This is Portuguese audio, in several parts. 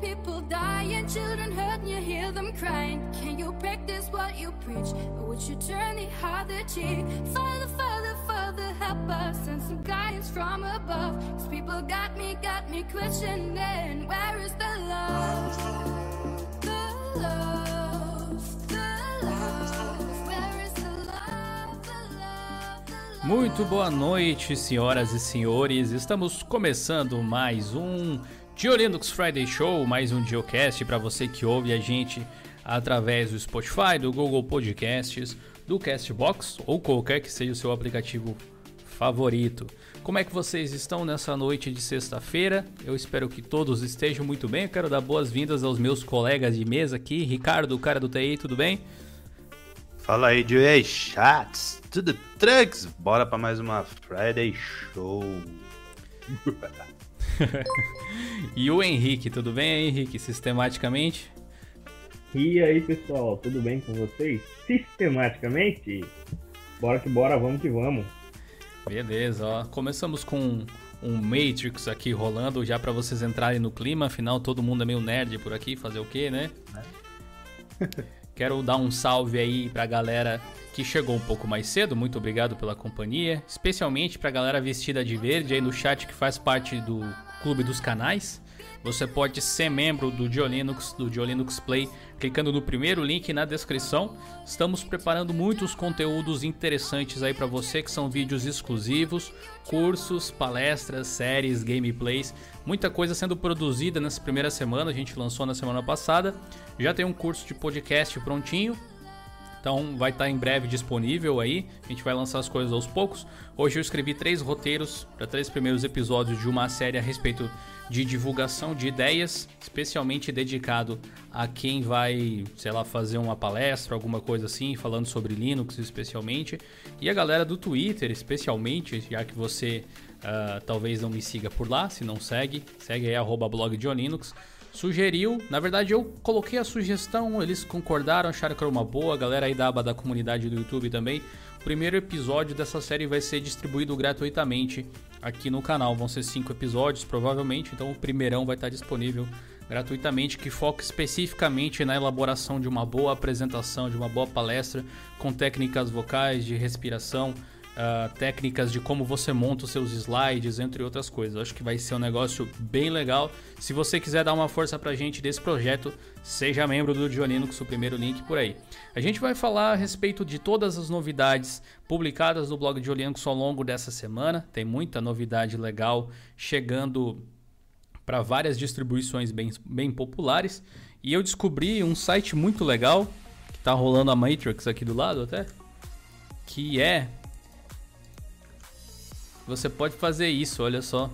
People dying, children hurt, and you hear them crying. Can you practice what you preach, or would you turn the other cheek? Father, Father, Father, help us, send some guidance from above. These people got me, got me questioning, where is the love? The love, the love, the love, the love, the love? Muito boa noite, senhoras e senhores. Estamos começando mais um Dio Linux Friday Show, mais um Geocast para você que ouve a gente através do Spotify, do Google Podcasts, do Castbox ou qualquer que seja o seu aplicativo favorito. Como é que vocês estão nessa noite de sexta-feira? Eu espero que todos estejam muito bem. Eu quero dar boas-vindas aos meus colegas de mesa aqui. Ricardo, o cara do TI, tudo bem? Fala aí, Joey Chats, tudo trucks? Bora pra mais uma Friday Show. E o Henrique, tudo bem, Henrique? Sistematicamente? E aí, pessoal, tudo bem com vocês? Sistematicamente? Bora que bora, vamos que vamos. Beleza, ó. Começamos com um Matrix aqui rolando já pra vocês entrarem no clima. Afinal, todo mundo é meio nerd por aqui, fazer o quê, né? Quero dar um salve aí pra galera que chegou um pouco mais cedo. Muito obrigado pela companhia, especialmente pra galera vestida de verde aí no chat que faz parte do Clube dos Canais. Você pode ser membro do Diolinux, do Diolinux Play, clicando no primeiro link na descrição. Estamos preparando muitos conteúdos interessantes aí para você, que são vídeos exclusivos, cursos, palestras, séries, gameplays, muita coisa sendo produzida nessa primeira semana. A gente lançou na semana passada. Já tem um curso de podcast prontinho, então vai estar em breve disponível aí. A gente vai lançar as coisas aos poucos. Hoje eu escrevi três roteiros para três primeiros episódios de uma série a respeito de divulgação de ideias, especialmente dedicado a quem vai, sei lá, fazer uma palestra, alguma coisa assim, falando sobre Linux especialmente. E a galera do Twitter, especialmente, já que você ah, talvez não me siga por lá, se não segue, segue aí blog de Linux sugeriu, na verdade eu coloquei a sugestão, eles concordaram, acharam que era uma boa, a galera aí da aba da comunidade do YouTube também. O primeiro episódio dessa série vai ser distribuído gratuitamente aqui no canal, vão ser cinco episódios provavelmente, então o primeirão vai estar disponível gratuitamente, que foca especificamente na elaboração de uma boa apresentação, de uma boa palestra, com técnicas vocais, de respiração, ah, técnicas de como você monta os seus slides, entre outras coisas. Acho que vai ser um negócio bem legal. Se você quiser dar uma força pra gente desse projeto, seja membro do Diolinux, o primeiro link por aí. A gente vai falar a respeito de todas as novidades publicadas no blog Diolinux ao longo dessa semana. Tem muita novidade legal chegando para várias distribuições bem, bem populares. E eu descobri um site muito legal, que tá rolando a Matrix aqui do lado até, que é você pode fazer isso, olha só.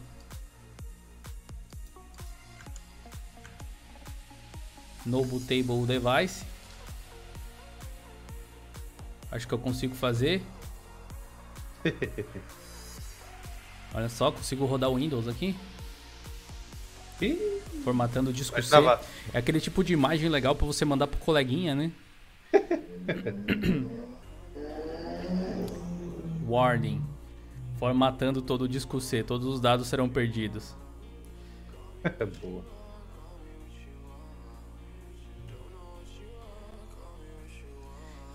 No Bootable Device. Acho que eu consigo fazer. Olha só, consigo rodar o Windows aqui. Formatando o disco C. É aquele tipo de imagem legal pra você mandar pro coleguinha, né? Warning. Formatando todo o disco C. Todos os dados serão perdidos. boa.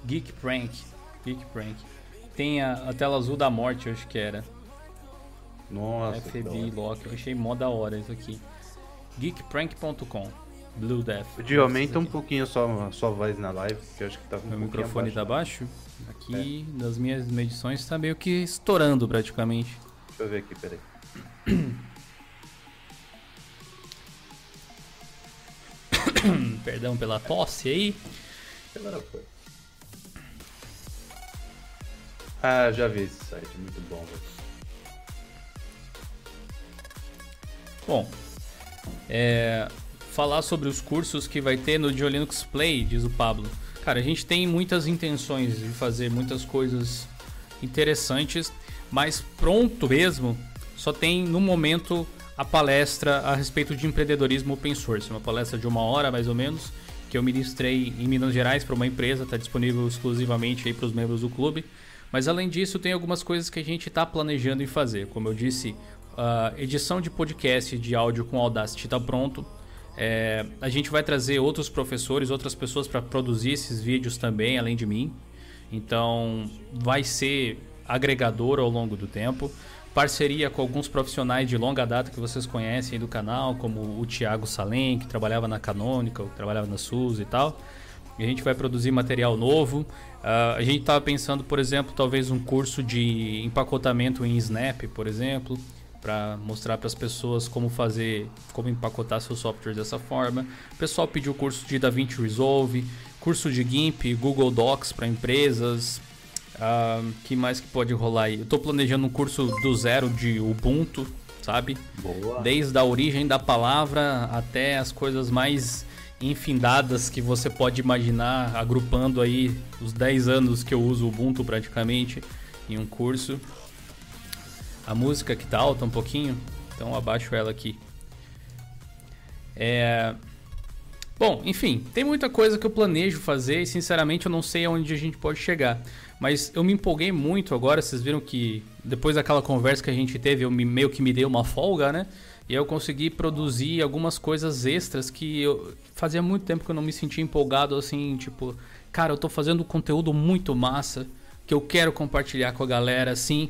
Geek Prank. Geek Prank. Tem a, a tela azul da morte, eu acho que era. Nossa, FBI. Lock. Eu achei mó da hora isso aqui. Geekprank.com. Blue Death. Podia aumentar um pouquinho só a sua voz na live, que eu acho que tá um Meu pouquinho microfone tá abaixo. baixo? Aqui, nas minhas medições, tá meio que estourando praticamente. Deixa eu ver aqui, peraí. Perdão pela tosse aí. Agora foi. Ah, já vi esse site, muito bom. velho. Bom, é, falar sobre os cursos que vai ter no Diolinux Play, diz o Pablo. Cara, a gente tem muitas intenções de fazer muitas coisas interessantes, mas pronto mesmo, só tem no momento a palestra a respeito de empreendedorismo open source, uma palestra de uma hora mais ou menos, que eu ministrei em Minas Gerais para uma empresa, está disponível exclusivamente aí para os membros do clube. Mas além disso, tem algumas coisas que a gente está planejando em fazer. Como eu disse, a edição de podcast de áudio com Audacity está pronto. É, a gente vai trazer outros professores, outras pessoas para produzir esses vídeos também, além de mim. Então, vai ser agregador ao longo do tempo. Parceria com alguns profissionais de longa data que vocês conhecem do canal, como o Thiago Salem, que trabalhava na Canônica, que trabalhava na SUS e tal. E a gente vai produzir material novo. Uh, a gente estava pensando, por exemplo, talvez um curso de empacotamento em Snap, por exemplo, para mostrar para as pessoas como fazer, como empacotar seu software dessa forma. O pessoal pediu curso de DaVinci Resolve, curso de GIMP, Google Docs para empresas. Uh, que mais que pode rolar aí? Eu estou planejando um curso do zero de Ubuntu, sabe? Boa. Desde a origem da palavra até as coisas mais infindadas que você pode imaginar, agrupando aí os 10 anos que eu uso Ubuntu praticamente em um curso. A música que tá alta um pouquinho, então abaixo ela aqui. É... Bom, enfim, tem muita coisa que eu planejo fazer e sinceramente eu não sei aonde a gente pode chegar. Mas eu me empolguei muito agora, vocês viram que depois daquela conversa que a gente teve, eu me, meio que me dei uma folga, né? E eu consegui produzir algumas coisas extras que eu fazia muito tempo que eu não me sentia empolgado assim, tipo, cara, eu tô fazendo conteúdo muito massa que eu quero compartilhar com a galera assim,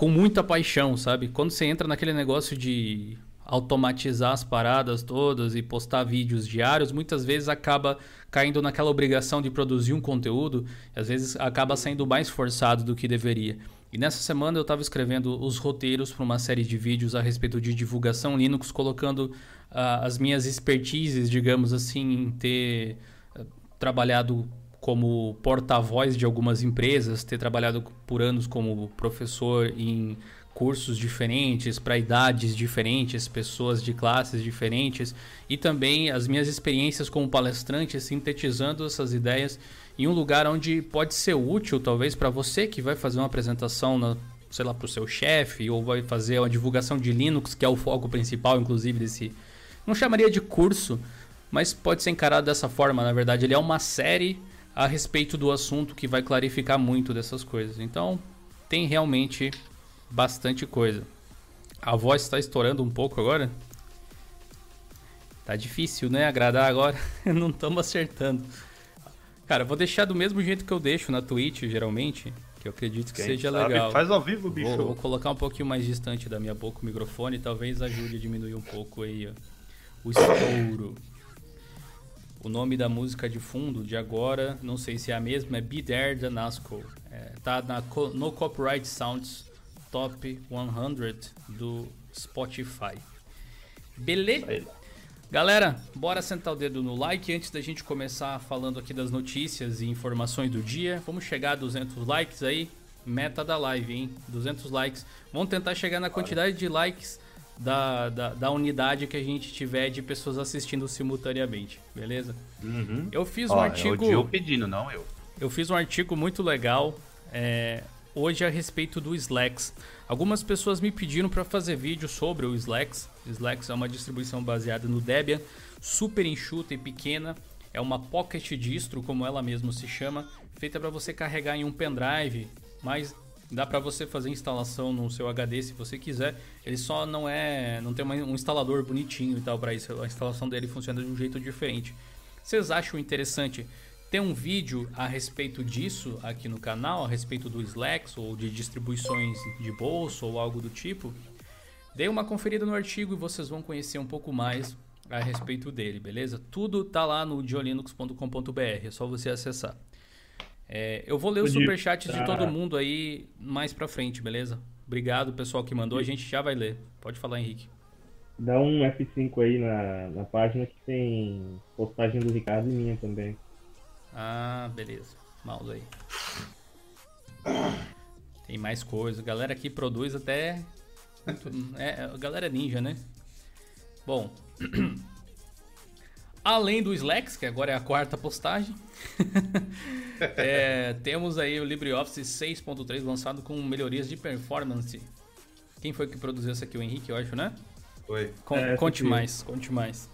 com muita paixão, sabe? Quando você entra naquele negócio de automatizar as paradas todas e postar vídeos diários, muitas vezes acaba caindo naquela obrigação de produzir um conteúdo, às vezes acaba sendo mais forçado do que deveria. E nessa semana eu estava escrevendo os roteiros para uma série de vídeos a respeito de divulgação Linux, colocando uh, as minhas expertises, digamos assim, em ter uh, trabalhado como porta-voz de algumas empresas, ter trabalhado por anos como professor em cursos diferentes, para idades diferentes, pessoas de classes diferentes, e também as minhas experiências como palestrante, sintetizando essas ideias em um lugar onde pode ser útil, talvez, para você que vai fazer uma apresentação, na, sei lá, para o seu chefe, ou vai fazer uma divulgação de Linux, que é o foco principal, inclusive, desse. Não chamaria de curso, mas pode ser encarado dessa forma, na verdade. Ele é uma série a respeito do assunto que vai clarificar muito dessas coisas. Então, tem realmente bastante coisa. A voz está estourando um pouco agora. Tá difícil, né? Agradar agora. Não estamos acertando. Cara, vou deixar do mesmo jeito que eu deixo na Twitch, geralmente. Que eu acredito que Quem seja sabe legal. Faz ao vivo, bicho. Vou, vou colocar um pouquinho mais distante da minha boca o microfone. Talvez ajude a diminuir um pouco aí, ó. O estouro. O nome da música de fundo de agora, não sei se é a mesma, é Be There da Nasco. É, tá na No Copyright Sounds Top 100 do Spotify. Beleza? Galera, bora sentar o dedo no like antes da gente começar falando aqui das notícias e informações do dia. Vamos chegar a 200 likes aí, meta da live, hein? 200 likes. Vamos tentar chegar na quantidade de likes da, da, da unidade que a gente tiver de pessoas assistindo simultaneamente, beleza? Uhum. Eu fiz um Ó, artigo. É o Gil pedindo, não eu. Eu fiz um artigo muito legal é, hoje a respeito do Slacks. Algumas pessoas me pediram para fazer vídeo sobre o Slacks. Slacks é uma distribuição baseada no Debian, super enxuta e pequena. É uma pocket distro, como ela mesma se chama, feita para você carregar em um pendrive, mas dá para você fazer instalação no seu HD se você quiser. Ele só não é, não tem um instalador bonitinho e tal para isso. A instalação dele funciona de um jeito diferente. Vocês acham interessante ter um vídeo a respeito disso aqui no canal, a respeito do Slacks ou de distribuições de bolso ou algo do tipo? Dê uma conferida no artigo e vocês vão conhecer um pouco mais a respeito dele, beleza? Tudo tá lá no diolinux.com.br, é só você acessar. É, eu vou ler os superchats de tá. todo mundo aí mais pra frente, beleza? Obrigado, pessoal que mandou, a gente já vai ler. Pode falar, Henrique. Dá um F5 aí na, na página que tem postagem do Ricardo e minha também. Ah, beleza. Mouse aí. Tem mais coisa. Galera aqui produz até. É, a galera é ninja, né? Bom. Além do Slacks, que agora é a quarta postagem, é, temos aí o LibreOffice 6.3 lançado com melhorias de performance. Quem foi que produziu essa aqui? O Henrique, eu acho, né? Foi. Con- É, conte aqui. mais, conte mais.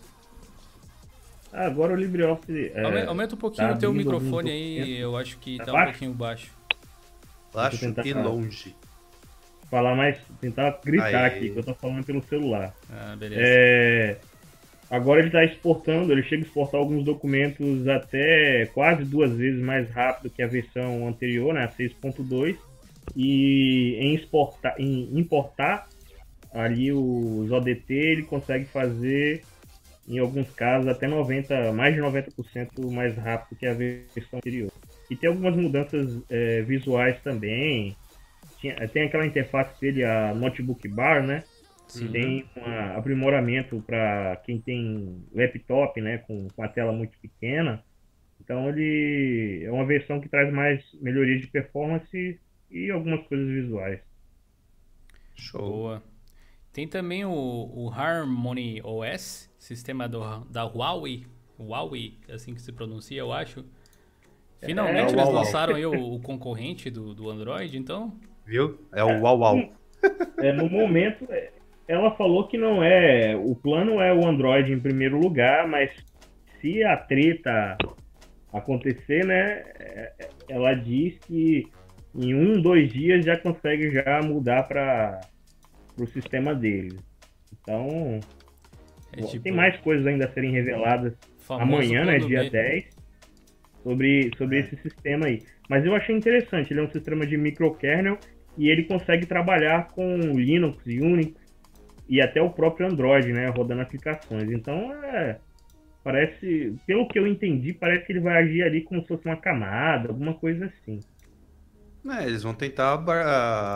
Ah, agora o LibreOffice. É, Aume- Aumenta um pouquinho tá o teu microfone aí, eu acho que Tá tá um pouquinho baixo. Baixo e longe. falar mais, tentar gritar Aí. aqui, que eu tô falando pelo celular. Ah, beleza. É, agora ele está exportando, ele chega a exportar alguns documentos até quase duas vezes mais rápido que a versão anterior, né, a 6.2, e em, exportar, em importar ali os ODT ele consegue fazer em alguns casos até 90, mais de 90% mais rápido que a versão anterior. E tem algumas mudanças é, visuais também. Tinha- tem aquela interface dele, a Notebook Bar, né? Sim. Tem um aprimoramento para quem tem laptop, né, com, com a tela muito pequena. Então ele é uma versão que traz mais melhorias de performance e algumas coisas visuais. Show. Boa. Tem também o, o Harmony OS, sistema do, da Huawei. Huawei, é assim que se pronuncia, eu acho. Finalmente É, eles Huawei. lançaram aí o, o concorrente do, do Android, então. Viu? É o Uau Uau. É, no momento, é, ela falou que não é. O plano é o Android em primeiro lugar, mas se a treta acontecer, né? Ela diz que em um, dois dias já consegue já mudar para o sistema deles. Então, É tipo, tem mais coisas ainda a serem reveladas amanhã, né, dia B. 10, sobre, sobre É. esse sistema aí. Mas eu achei interessante, ele é um sistema de microkernel e ele consegue trabalhar com Linux, Unix e até o próprio Android, né, rodando aplicações. Então, é, parece, pelo que eu entendi, parece que ele vai agir ali como se fosse uma camada, alguma coisa assim. É, eles vão tentar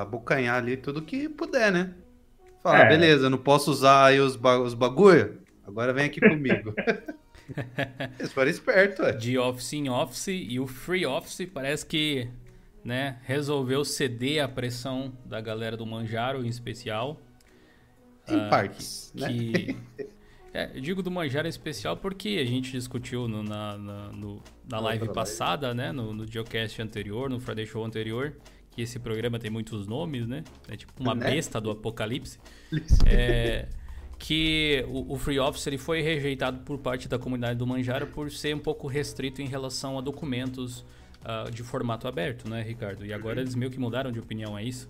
abocanhar ali tudo que puder, né? Falar, É. beleza, não posso usar aí os, ba os bagulho? Agora vem aqui comigo. eles foram espertos, ué. de Office em Office e o Free Office parece que né, resolveu ceder à pressão da galera do Manjaro em especial. Em Ah, partes, né? que é, eu digo do Manjaro em especial porque a gente discutiu no- na, na, no- na live passada, né, no, no Geocast anterior, no Friday Show anterior, que esse programa tem muitos nomes, né? É tipo uma Né? besta do apocalipse. É, que o, o Free Office ele foi rejeitado por parte da comunidade do Manjaro por ser um pouco restrito em relação a documentos ah, de formato aberto, né, Ricardo? E agora eles meio que mudaram de opinião, é isso?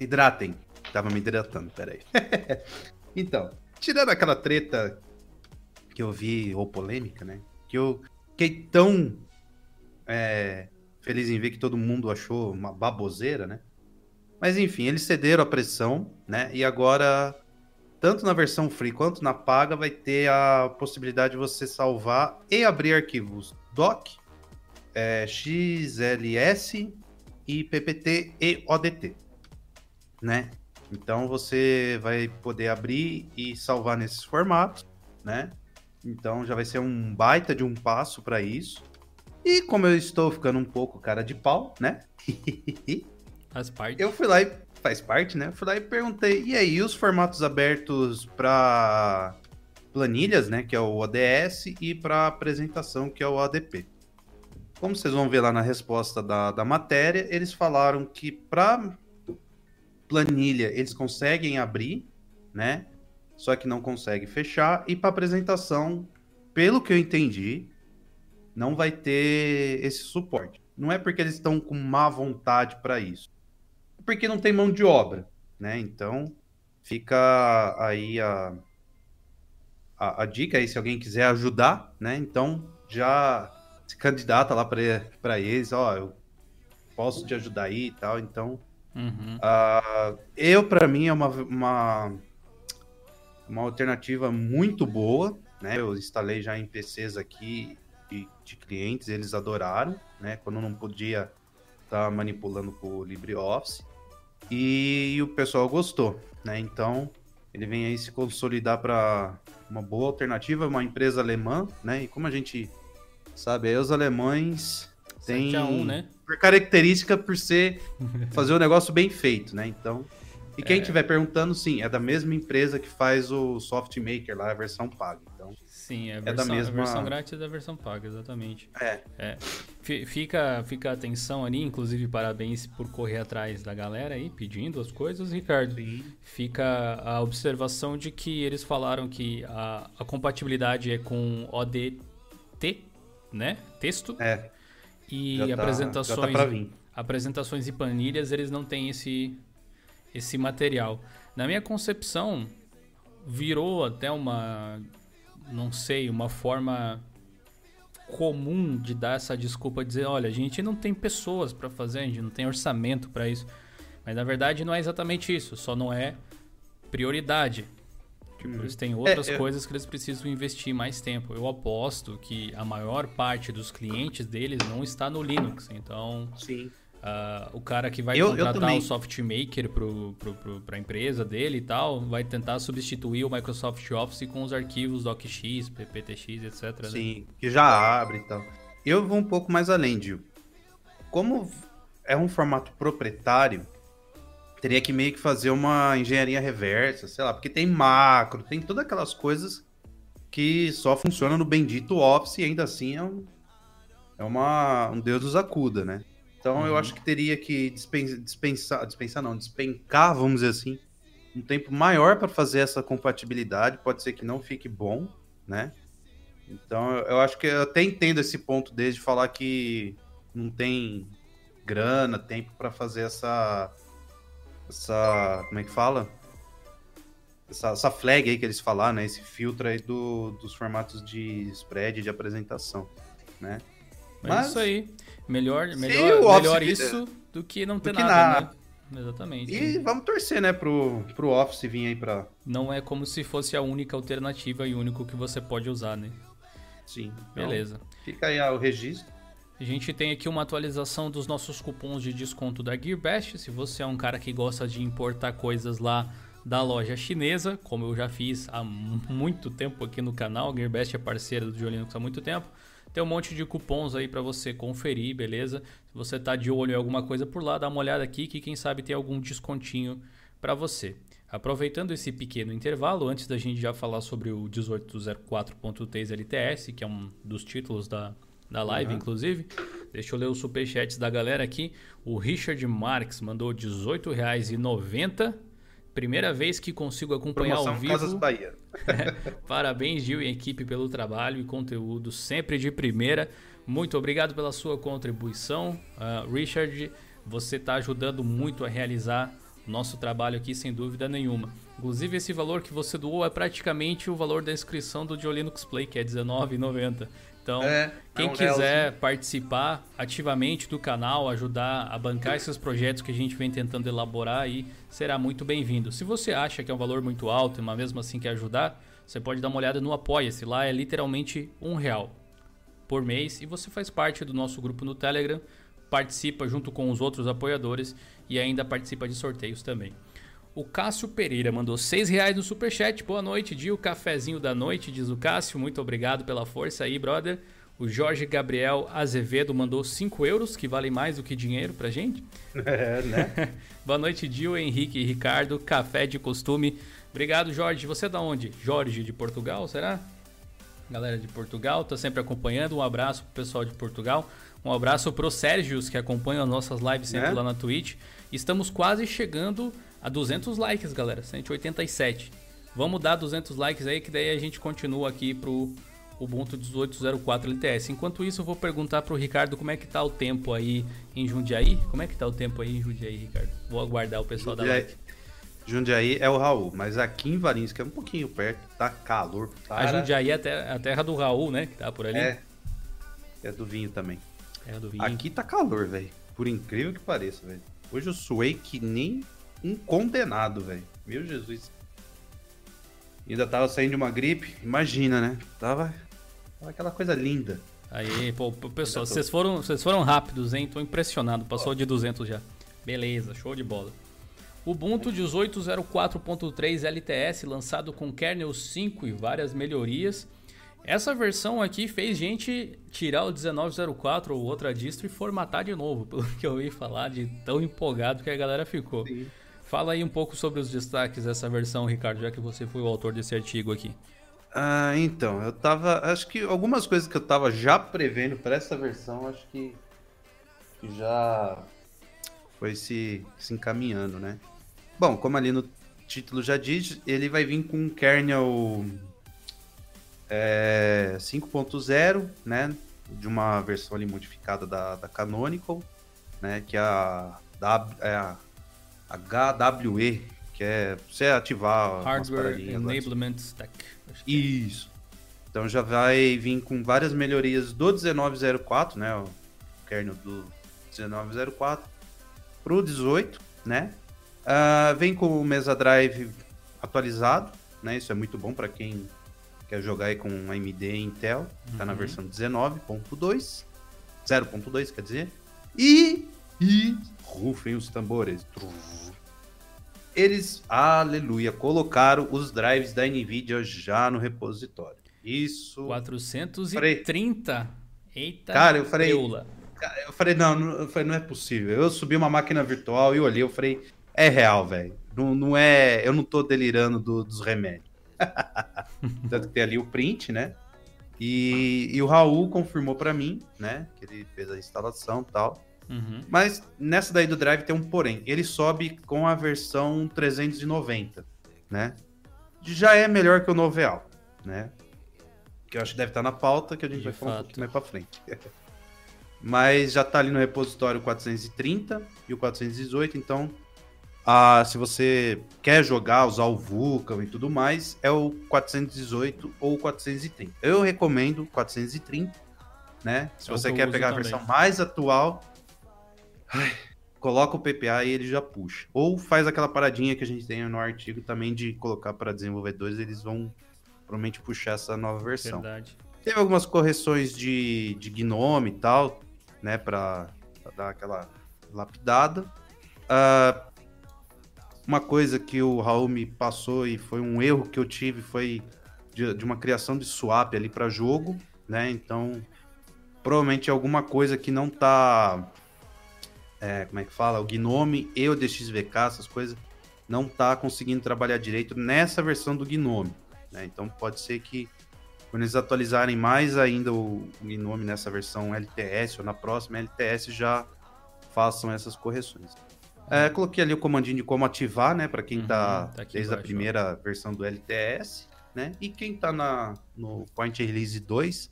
Hidratem. Tava me hidratando, peraí. então, tirando aquela treta que eu vi, ou polêmica, né? Que eu fiquei tão é, feliz em ver que todo mundo achou uma baboseira, né? Mas enfim, eles cederam a pressão, né? E agora, tanto na versão free quanto na paga, vai ter a possibilidade de você salvar e abrir arquivos doc, é, XLS e PPT e ODT né? Então você vai poder abrir e salvar nesses formatos, né? Então já vai ser um baita de um passo para isso. E como eu estou ficando um pouco cara de pau, né? Faz parte. eu fui lá e faz parte, né? Eu fui lá e perguntei, e aí os formatos abertos para planilhas, né, que é o ODS e para apresentação, que é o ADP. Como vocês vão ver lá na resposta da, da matéria, eles falaram que para planilha eles conseguem abrir, né? Só que não consegue fechar. E para apresentação, pelo que eu entendi, não vai ter esse suporte. Não é porque eles estão com má vontade para isso, é porque não tem mão de obra, né? Então fica aí a, a, a dica aí se alguém quiser ajudar, né? Então já se candidata lá para eles, ó, eu posso te ajudar aí e tal. Então Uhum. ah, eu, para mim, é uma, uma, uma alternativa muito boa, né? Eu instalei já em PCs aqui de, de clientes, eles adoraram, né? Quando não podia estar manipulando com o LibreOffice. E, o pessoal gostou, né? Então, ele vem aí se consolidar para uma boa alternativa, uma empresa alemã, né? E como a gente sabe, aí os alemães têm 7 a 1, né? Por característica por ser fazer o negócio bem feito, né? Então, e quem estiver perguntando, sim, é da mesma empresa que faz o SoftMaker lá, a versão paga. Então, Sim, é a da versão, mesma- a versão grátis da versão paga, exatamente. é, Fi- Fica, fica a atenção ali, inclusive parabéns por correr atrás da galera aí, pedindo as coisas, Ricardo. Fica a observação de que eles falaram que a, a compatibilidade é com ODT, né? Texto. é, E já tá, apresentações, já tá vir. apresentações e planilhas, eles não têm esse, esse material. Na minha concepção, virou até uma, não sei, uma forma comum de dar essa desculpa, dizer, olha, a gente não tem pessoas para fazer, a gente não tem orçamento para isso. Mas na verdade não é exatamente isso, só não é prioridade. Tipo, eles têm outras é, coisas que eles precisam investir mais tempo. Eu aposto que a maior parte dos clientes deles não está no Linux. Então, Sim. Uh, o cara que vai eu, contratar eu o soft maker pro, pro, pro, pra empresa dele e tal, vai tentar substituir o Microsoft Office com os arquivos DocX, PPTX, etc. Né? Sim, né? que já abre e tal. Eu vou um pouco mais além, Gil. Como é um formato proprietário, teria que meio que fazer uma engenharia reversa, sei lá, porque tem macro, tem todas aquelas coisas que só funcionam no bendito Office e ainda assim é um, é uma, um Deus nos acuda, né? Então uhum. eu acho que teria que dispensar, dispensar não, despencar, vamos dizer assim, um tempo maior para fazer essa compatibilidade. Pode ser que não fique bom, né? Então eu acho que eu até entendo esse ponto desde falar que não tem grana, tempo para fazer essa essa como é que fala? Essa, essa, flag aí que eles falaram, né? Esse filtro aí do, dos formatos de spread de apresentação, né? Mas, Mas isso aí. Melhor, melhor, melhor isso do que não ter nada, nada, né? Exatamente. E vamos torcer, né, pro, pro Office vir aí pra. Não é como se fosse a única alternativa e o único que você pode usar, né? Sim. Beleza. Então, fica aí o registro. A gente tem aqui uma atualização dos nossos cupons de desconto da GearBest. Se você é um cara que gosta de importar coisas lá da loja chinesa, como eu já fiz há muito tempo aqui no canal, GearBest é parceira do Jolinox há muito tempo. Tem um monte de cupons aí para você conferir, beleza? Se você tá de olho em alguma coisa por lá, dá uma olhada aqui que quem sabe tem algum descontinho para você. Aproveitando esse pequeno intervalo, antes da gente já falar sobre o 1804.3 LTS, que é um dos títulos da, da live, uhum. inclusive, deixa eu ler os superchats da galera aqui. O Richard Marques mandou R$18,90 Primeira vez que consigo acompanhar Promoção ao vivo. Casas Bahia. Parabéns, Gil e equipe, pelo trabalho e conteúdo sempre de primeira. Muito obrigado pela sua contribuição. Uh, Richard, você está ajudando muito a realizar nosso trabalho aqui, sem dúvida nenhuma. Inclusive, esse valor que você doou é praticamente o valor da inscrição do Diolinux Play, que é R$19,90. Então, é, quem é um quiser participar ativamente do canal, ajudar a bancar esses projetos que a gente vem tentando elaborar aí, será muito bem-vindo. Se você acha que é um valor muito alto, mas mesmo assim quer ajudar, você pode dar uma olhada no Apoia-se. Lá é literalmente um real por mês e você faz parte do nosso grupo no Telegram, participa junto com os outros apoiadores e ainda participa de sorteios também. O Cássio Pereira mandou 6 reais no superchat. Boa noite, Dio. Cafezinho da noite, diz o Cássio. Muito obrigado pela força aí, brother. O Jorge Gabriel Azevedo mandou 5 euros, que vale mais do que dinheiro pra gente. É, né? Boa noite, Dio, Henrique e Ricardo. Café de costume. Obrigado, Jorge. Você é da onde? Jorge de Portugal, será? Galera de Portugal, tá sempre acompanhando. Um abraço pro pessoal de Portugal. Um abraço pro Sérgios, que acompanham as nossas lives sempre é? lá na Twitch. Estamos quase chegando a 200 likes, galera. 187. Vamos dar 200 likes aí, que daí a gente continua aqui pro Ubuntu 1804 LTS. Enquanto isso, eu vou perguntar pro Ricardo como é que tá o tempo aí em Jundiaí. Como é que tá o tempo aí em Jundiaí, Ricardo? Vou aguardar o pessoal Jundiaí, da live. Jundiaí é o Raul, mas aqui em Valinhos, que é um pouquinho perto, tá calor. A Jundiaí é a terra do Raul, né? Que tá por ali. É. É do vinho também. É do vinho. Aqui tá calor, velho. Por incrível que pareça, velho. Hoje eu suei que nem um condenado, velho. Meu Jesus. Ainda tava saindo de uma gripe, imagina, né? Tava, tava aquela coisa linda. Aí, pô, pessoal, vocês foram, vocês foram rápidos, hein? Tô impressionado, passou de 200 já. Beleza, show de bola. Ubuntu 18.04.3 LTS, lançado com kernel 5 e várias melhorias. Essa versão aqui fez gente tirar o 1904 ou outra distro e formatar de novo, pelo que eu ouvi falar, de tão empolgado que a galera ficou. Sim. Fala aí um pouco sobre os destaques dessa versão, Ricardo, já que você foi o autor desse artigo aqui. Ah, então, eu tava. Acho que algumas coisas que eu tava já prevendo para essa versão, acho que, já foi se, se encaminhando, né? Bom, como ali no título já diz, ele vai vir com um kernel é, 5.0, né? De uma versão ali modificada da, da Canonical. né? Que é a, é a HWE, que é você ativar Hardware Enablement Stack. É. Isso. Então já vai vir com várias melhorias do 1904, né? O kernel do 1904 para o 18, né? Uh, vem com o Mesa Drive atualizado, né? Isso é muito bom para quem quer jogar aí com AMD e Intel. Tá uhum. na versão 19.2, 0.2 quer dizer. E e rufem os tambores. Eles, aleluia, colocaram os drives da Nvidia já no repositório. Isso. 430. Eita. Cara, eu falei. Eu falei, não, não, eu falei, não é possível. Eu subi uma máquina virtual e olhei, eu falei, é real, velho. Não, não é. Eu não tô delirando do, dos remédios. Tanto que tem ali o print, né? E, e o Raul confirmou para mim, né? Que ele fez a instalação e tal. Uhum. Mas nessa daí do Drive tem um porém. Ele sobe com a versão 390, né? Já é melhor que o Noveal, né? Que eu acho que deve estar na pauta, que a gente De vai falar fato. um pouco mais pra frente. Mas já tá ali no repositório 430 e o 418, então ah, se você quer jogar, usar o Vulkan e tudo mais, é o 418 ou 430. Eu recomendo 430, né? Se é você quer pegar também. a versão mais atual, Ai, coloca o PPA e ele já puxa. Ou faz aquela paradinha que a gente tem no artigo também de colocar para desenvolvedores, eles vão provavelmente puxar essa nova versão. Verdade. Teve algumas correções de, de Gnome e tal, né, para dar aquela lapidada. Uh, uma coisa que o Raul me passou e foi um erro que eu tive foi de, de uma criação de swap ali para jogo, né? Então, provavelmente alguma coisa que não tá é, como é que fala, o Gnome e o DXVK, essas coisas, não tá conseguindo trabalhar direito nessa versão do Gnome. Né? Então pode ser que quando eles atualizarem mais ainda o Gnome nessa versão LTS ou na próxima LTS já façam essas correções. É, coloquei ali o comandinho de como ativar, né, para quem tá, uhum, tá desde embaixo, a primeira ó. versão do LTS, né? E quem tá na, no Point Release 2,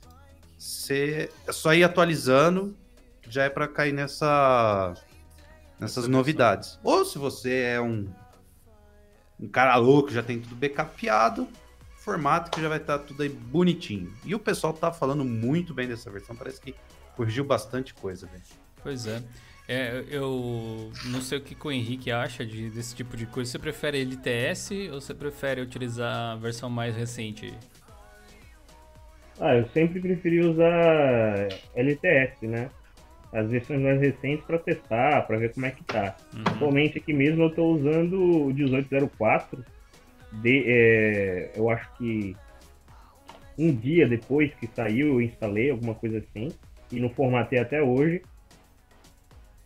cê, é só ir atualizando já é para cair nessa nessas novidades. Ou se você é um um cara louco, já tem tudo backupado, formato que já vai estar tá tudo aí bonitinho. E o pessoal tá falando muito bem dessa versão, parece que corrigiu bastante coisa, velho. Pois é. É, eu não sei o que, que o Henrique acha de, desse tipo de coisa. Você prefere LTS ou você prefere utilizar a versão mais recente? Ah, eu sempre preferi usar LTS, né? As versões mais recentes para testar, para ver como é que tá. Uhum. Atualmente aqui mesmo eu estou usando o 1804. De, é, eu acho que um dia depois que saiu eu instalei alguma coisa assim e não formatei até hoje.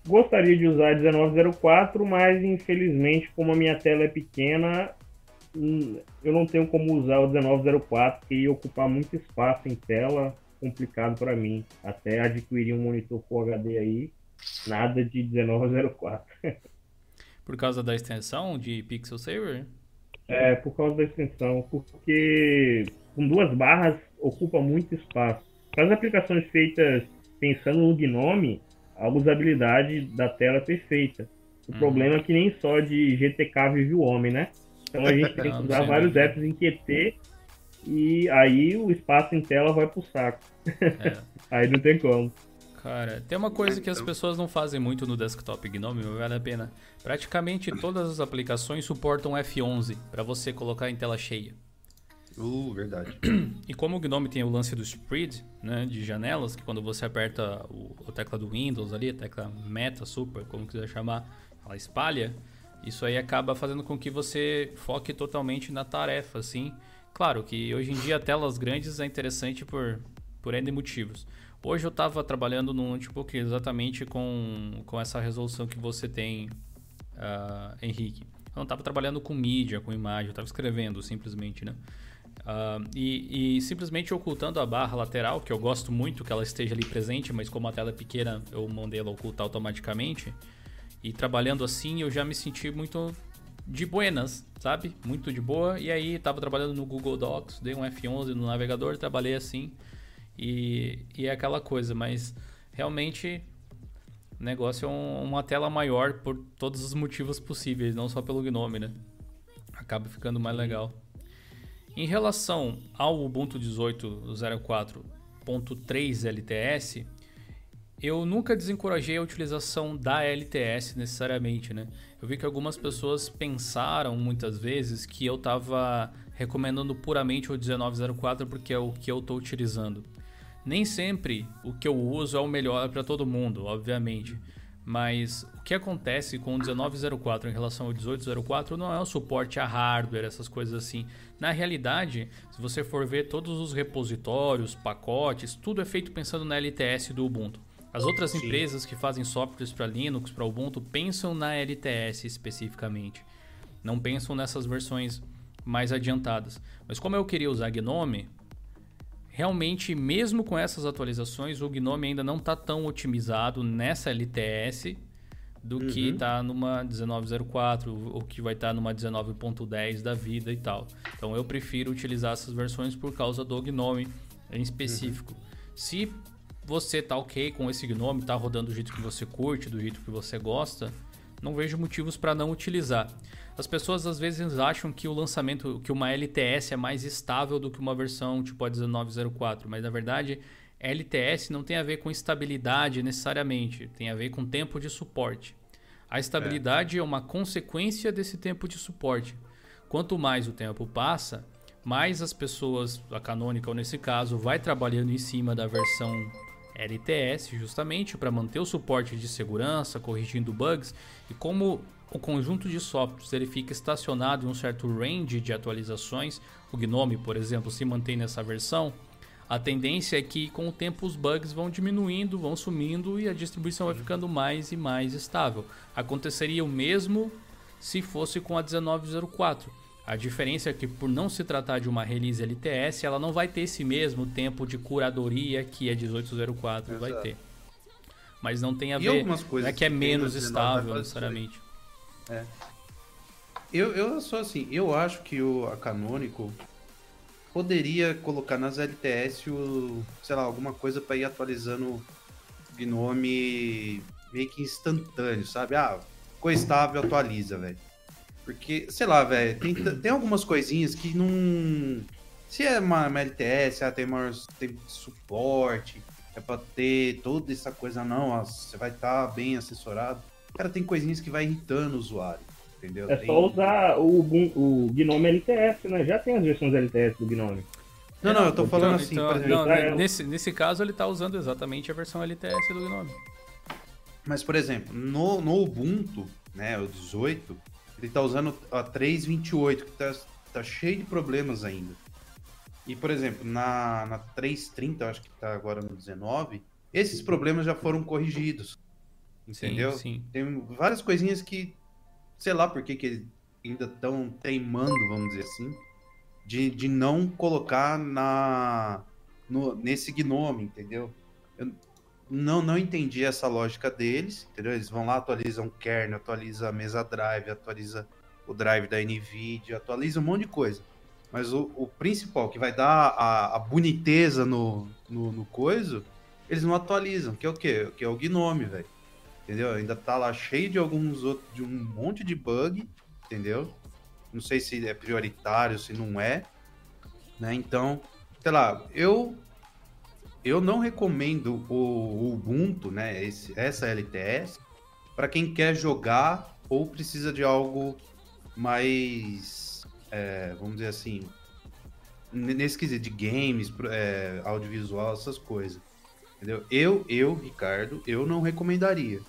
Gostaria de usar 1904, mas infelizmente como a minha tela é pequena, hum, eu não tenho como usar o 1904 que ia ocupar muito espaço em tela complicado para mim. Até adquirir um monitor Full HD aí, nada de 1904. por causa da extensão de Pixel Saver? É, por causa da extensão, porque com duas barras ocupa muito espaço. Para as aplicações feitas pensando no Gnome, a usabilidade da tela é perfeita. O uhum. problema é que nem só de GTK vive o homem, né? Então a gente tem que usar vários apps em QT e aí o espaço em tela vai pro saco. É. aí não tem como. Cara, tem uma coisa que as pessoas não fazem muito no desktop Gnome, mas vale a pena. Praticamente todas as aplicações suportam F11 para você colocar em tela cheia. Uh, verdade. E como o Gnome tem o lance do spread, né, de janelas, que quando você aperta o, a tecla do Windows ali, a tecla Meta, Super, como quiser chamar, ela espalha, isso aí acaba fazendo com que você foque totalmente na tarefa, assim, Claro que hoje em dia telas grandes é interessante por, por N motivos. Hoje eu estava trabalhando num notebook exatamente com, com essa resolução que você tem, uh, Henrique. Eu não estava trabalhando com mídia, com imagem, eu estava escrevendo simplesmente, né? Uh, e, e, simplesmente ocultando a barra lateral, que eu gosto muito que ela esteja ali presente, mas como a tela é pequena, eu mandei ela ocultar automaticamente. E trabalhando assim, eu já me senti muito de buenas, sabe? Muito de boa. E aí tava trabalhando no Google Docs, dei um F11 no navegador, trabalhei assim. E, e é aquela coisa, mas realmente O negócio é um, uma tela maior por todos os motivos possíveis, não só pelo Gnome, né? Acaba ficando mais legal. Em relação ao Ubuntu 18.04.3 LTS, eu nunca desencorajei a utilização da LTS necessariamente, né? Eu vi que algumas pessoas pensaram muitas vezes que eu estava recomendando puramente o 1904 porque é o que eu estou utilizando. Nem sempre o que eu uso é o melhor para todo mundo, obviamente. Mas o que acontece com o 1904 em relação ao 1804 não é o suporte a hardware, essas coisas assim. Na realidade, se você for ver todos os repositórios, pacotes, tudo é feito pensando na LTS do Ubuntu. As outras Sim. empresas que fazem softwares para Linux, para Ubuntu, pensam na LTS especificamente. Não pensam nessas versões mais adiantadas. Mas como eu queria usar Gnome, realmente, mesmo com essas atualizações, o Gnome ainda não está tão otimizado nessa LTS do uhum. que está numa 1904 ou que vai estar tá numa 19.10 da vida e tal. Então eu prefiro utilizar essas versões por causa do Gnome em específico. Uhum. Se você tá ok com esse Gnome, tá rodando do jeito que você curte, do jeito que você gosta, não vejo motivos para não utilizar. As pessoas às vezes acham que o lançamento, que uma LTS é mais estável do que uma versão tipo a 1904, mas na verdade LTS não tem a ver com estabilidade necessariamente, tem a ver com tempo de suporte. A estabilidade é, é uma consequência desse tempo de suporte. Quanto mais o tempo passa, mais as pessoas, a Canonical nesse caso, vai trabalhando em cima da versão LTS, justamente para manter o suporte de segurança, corrigindo bugs, e como o conjunto de softwares ele fica estacionado em um certo range de atualizações, o Gnome, por exemplo, se mantém nessa versão, a tendência é que com o tempo os bugs vão diminuindo, vão sumindo e a distribuição vai ficando mais e mais estável. Aconteceria o mesmo se fosse com a 1904 a diferença é que por não se tratar de uma release LTS, ela não vai ter esse mesmo tempo de curadoria que a 1804 Exato. vai ter. Mas não tem a e ver, não é que é menos estável necessariamente. É. Eu, eu sou assim, eu acho que o a Canonical poderia colocar nas LTS o, sei lá, alguma coisa para ir atualizando o Gnome meio que instantâneo, sabe? Ah, ficou estável, atualiza, velho. Porque, sei lá, velho, tem, tem algumas coisinhas que não. Se é uma, uma LTS, ah, tem maior tem suporte, é pra ter toda essa coisa, não, ó, você vai estar tá bem assessorado. Cara, tem coisinhas que vai irritando o usuário, entendeu? É tem... só usar o, o Gnome LTS, né? Já tem as versões LTS do Gnome. Não, não, eu tô falando então, assim, então, exemplo, não, né, nesse, nesse caso ele tá usando exatamente a versão LTS do Gnome. Mas, por exemplo, no, no Ubuntu, né, o 18, ele tá usando a 328, que tá, tá cheio de problemas ainda. E, por exemplo, na, na 330, acho que tá agora no 19, esses problemas já foram corrigidos. Entendeu? Sim, sim. Tem várias coisinhas que, sei lá por que, que ainda estão teimando, vamos dizer assim, de, de não colocar na no, nesse Gnome, entendeu? Eu, não, não entendi essa lógica deles, entendeu? Eles vão lá, atualizam kernel, atualiza a mesa drive, atualiza o drive da NVIDIA, atualiza um monte de coisa. Mas o, o principal, que vai dar a, a boniteza no, no, no coisa, eles não atualizam, que é o quê? Que é o Gnome, velho. Entendeu? Ainda tá lá cheio de alguns outros, de um monte de bug, entendeu? Não sei se é prioritário, se não é, né? Então, sei lá, eu eu não recomendo o, Ubuntu, né, esse, essa LTS, para quem quer jogar ou precisa de algo mais, é, vamos dizer assim, nesse quesito de games, é, audiovisual, essas coisas. Entendeu? Eu, eu, Ricardo, eu não recomendaria.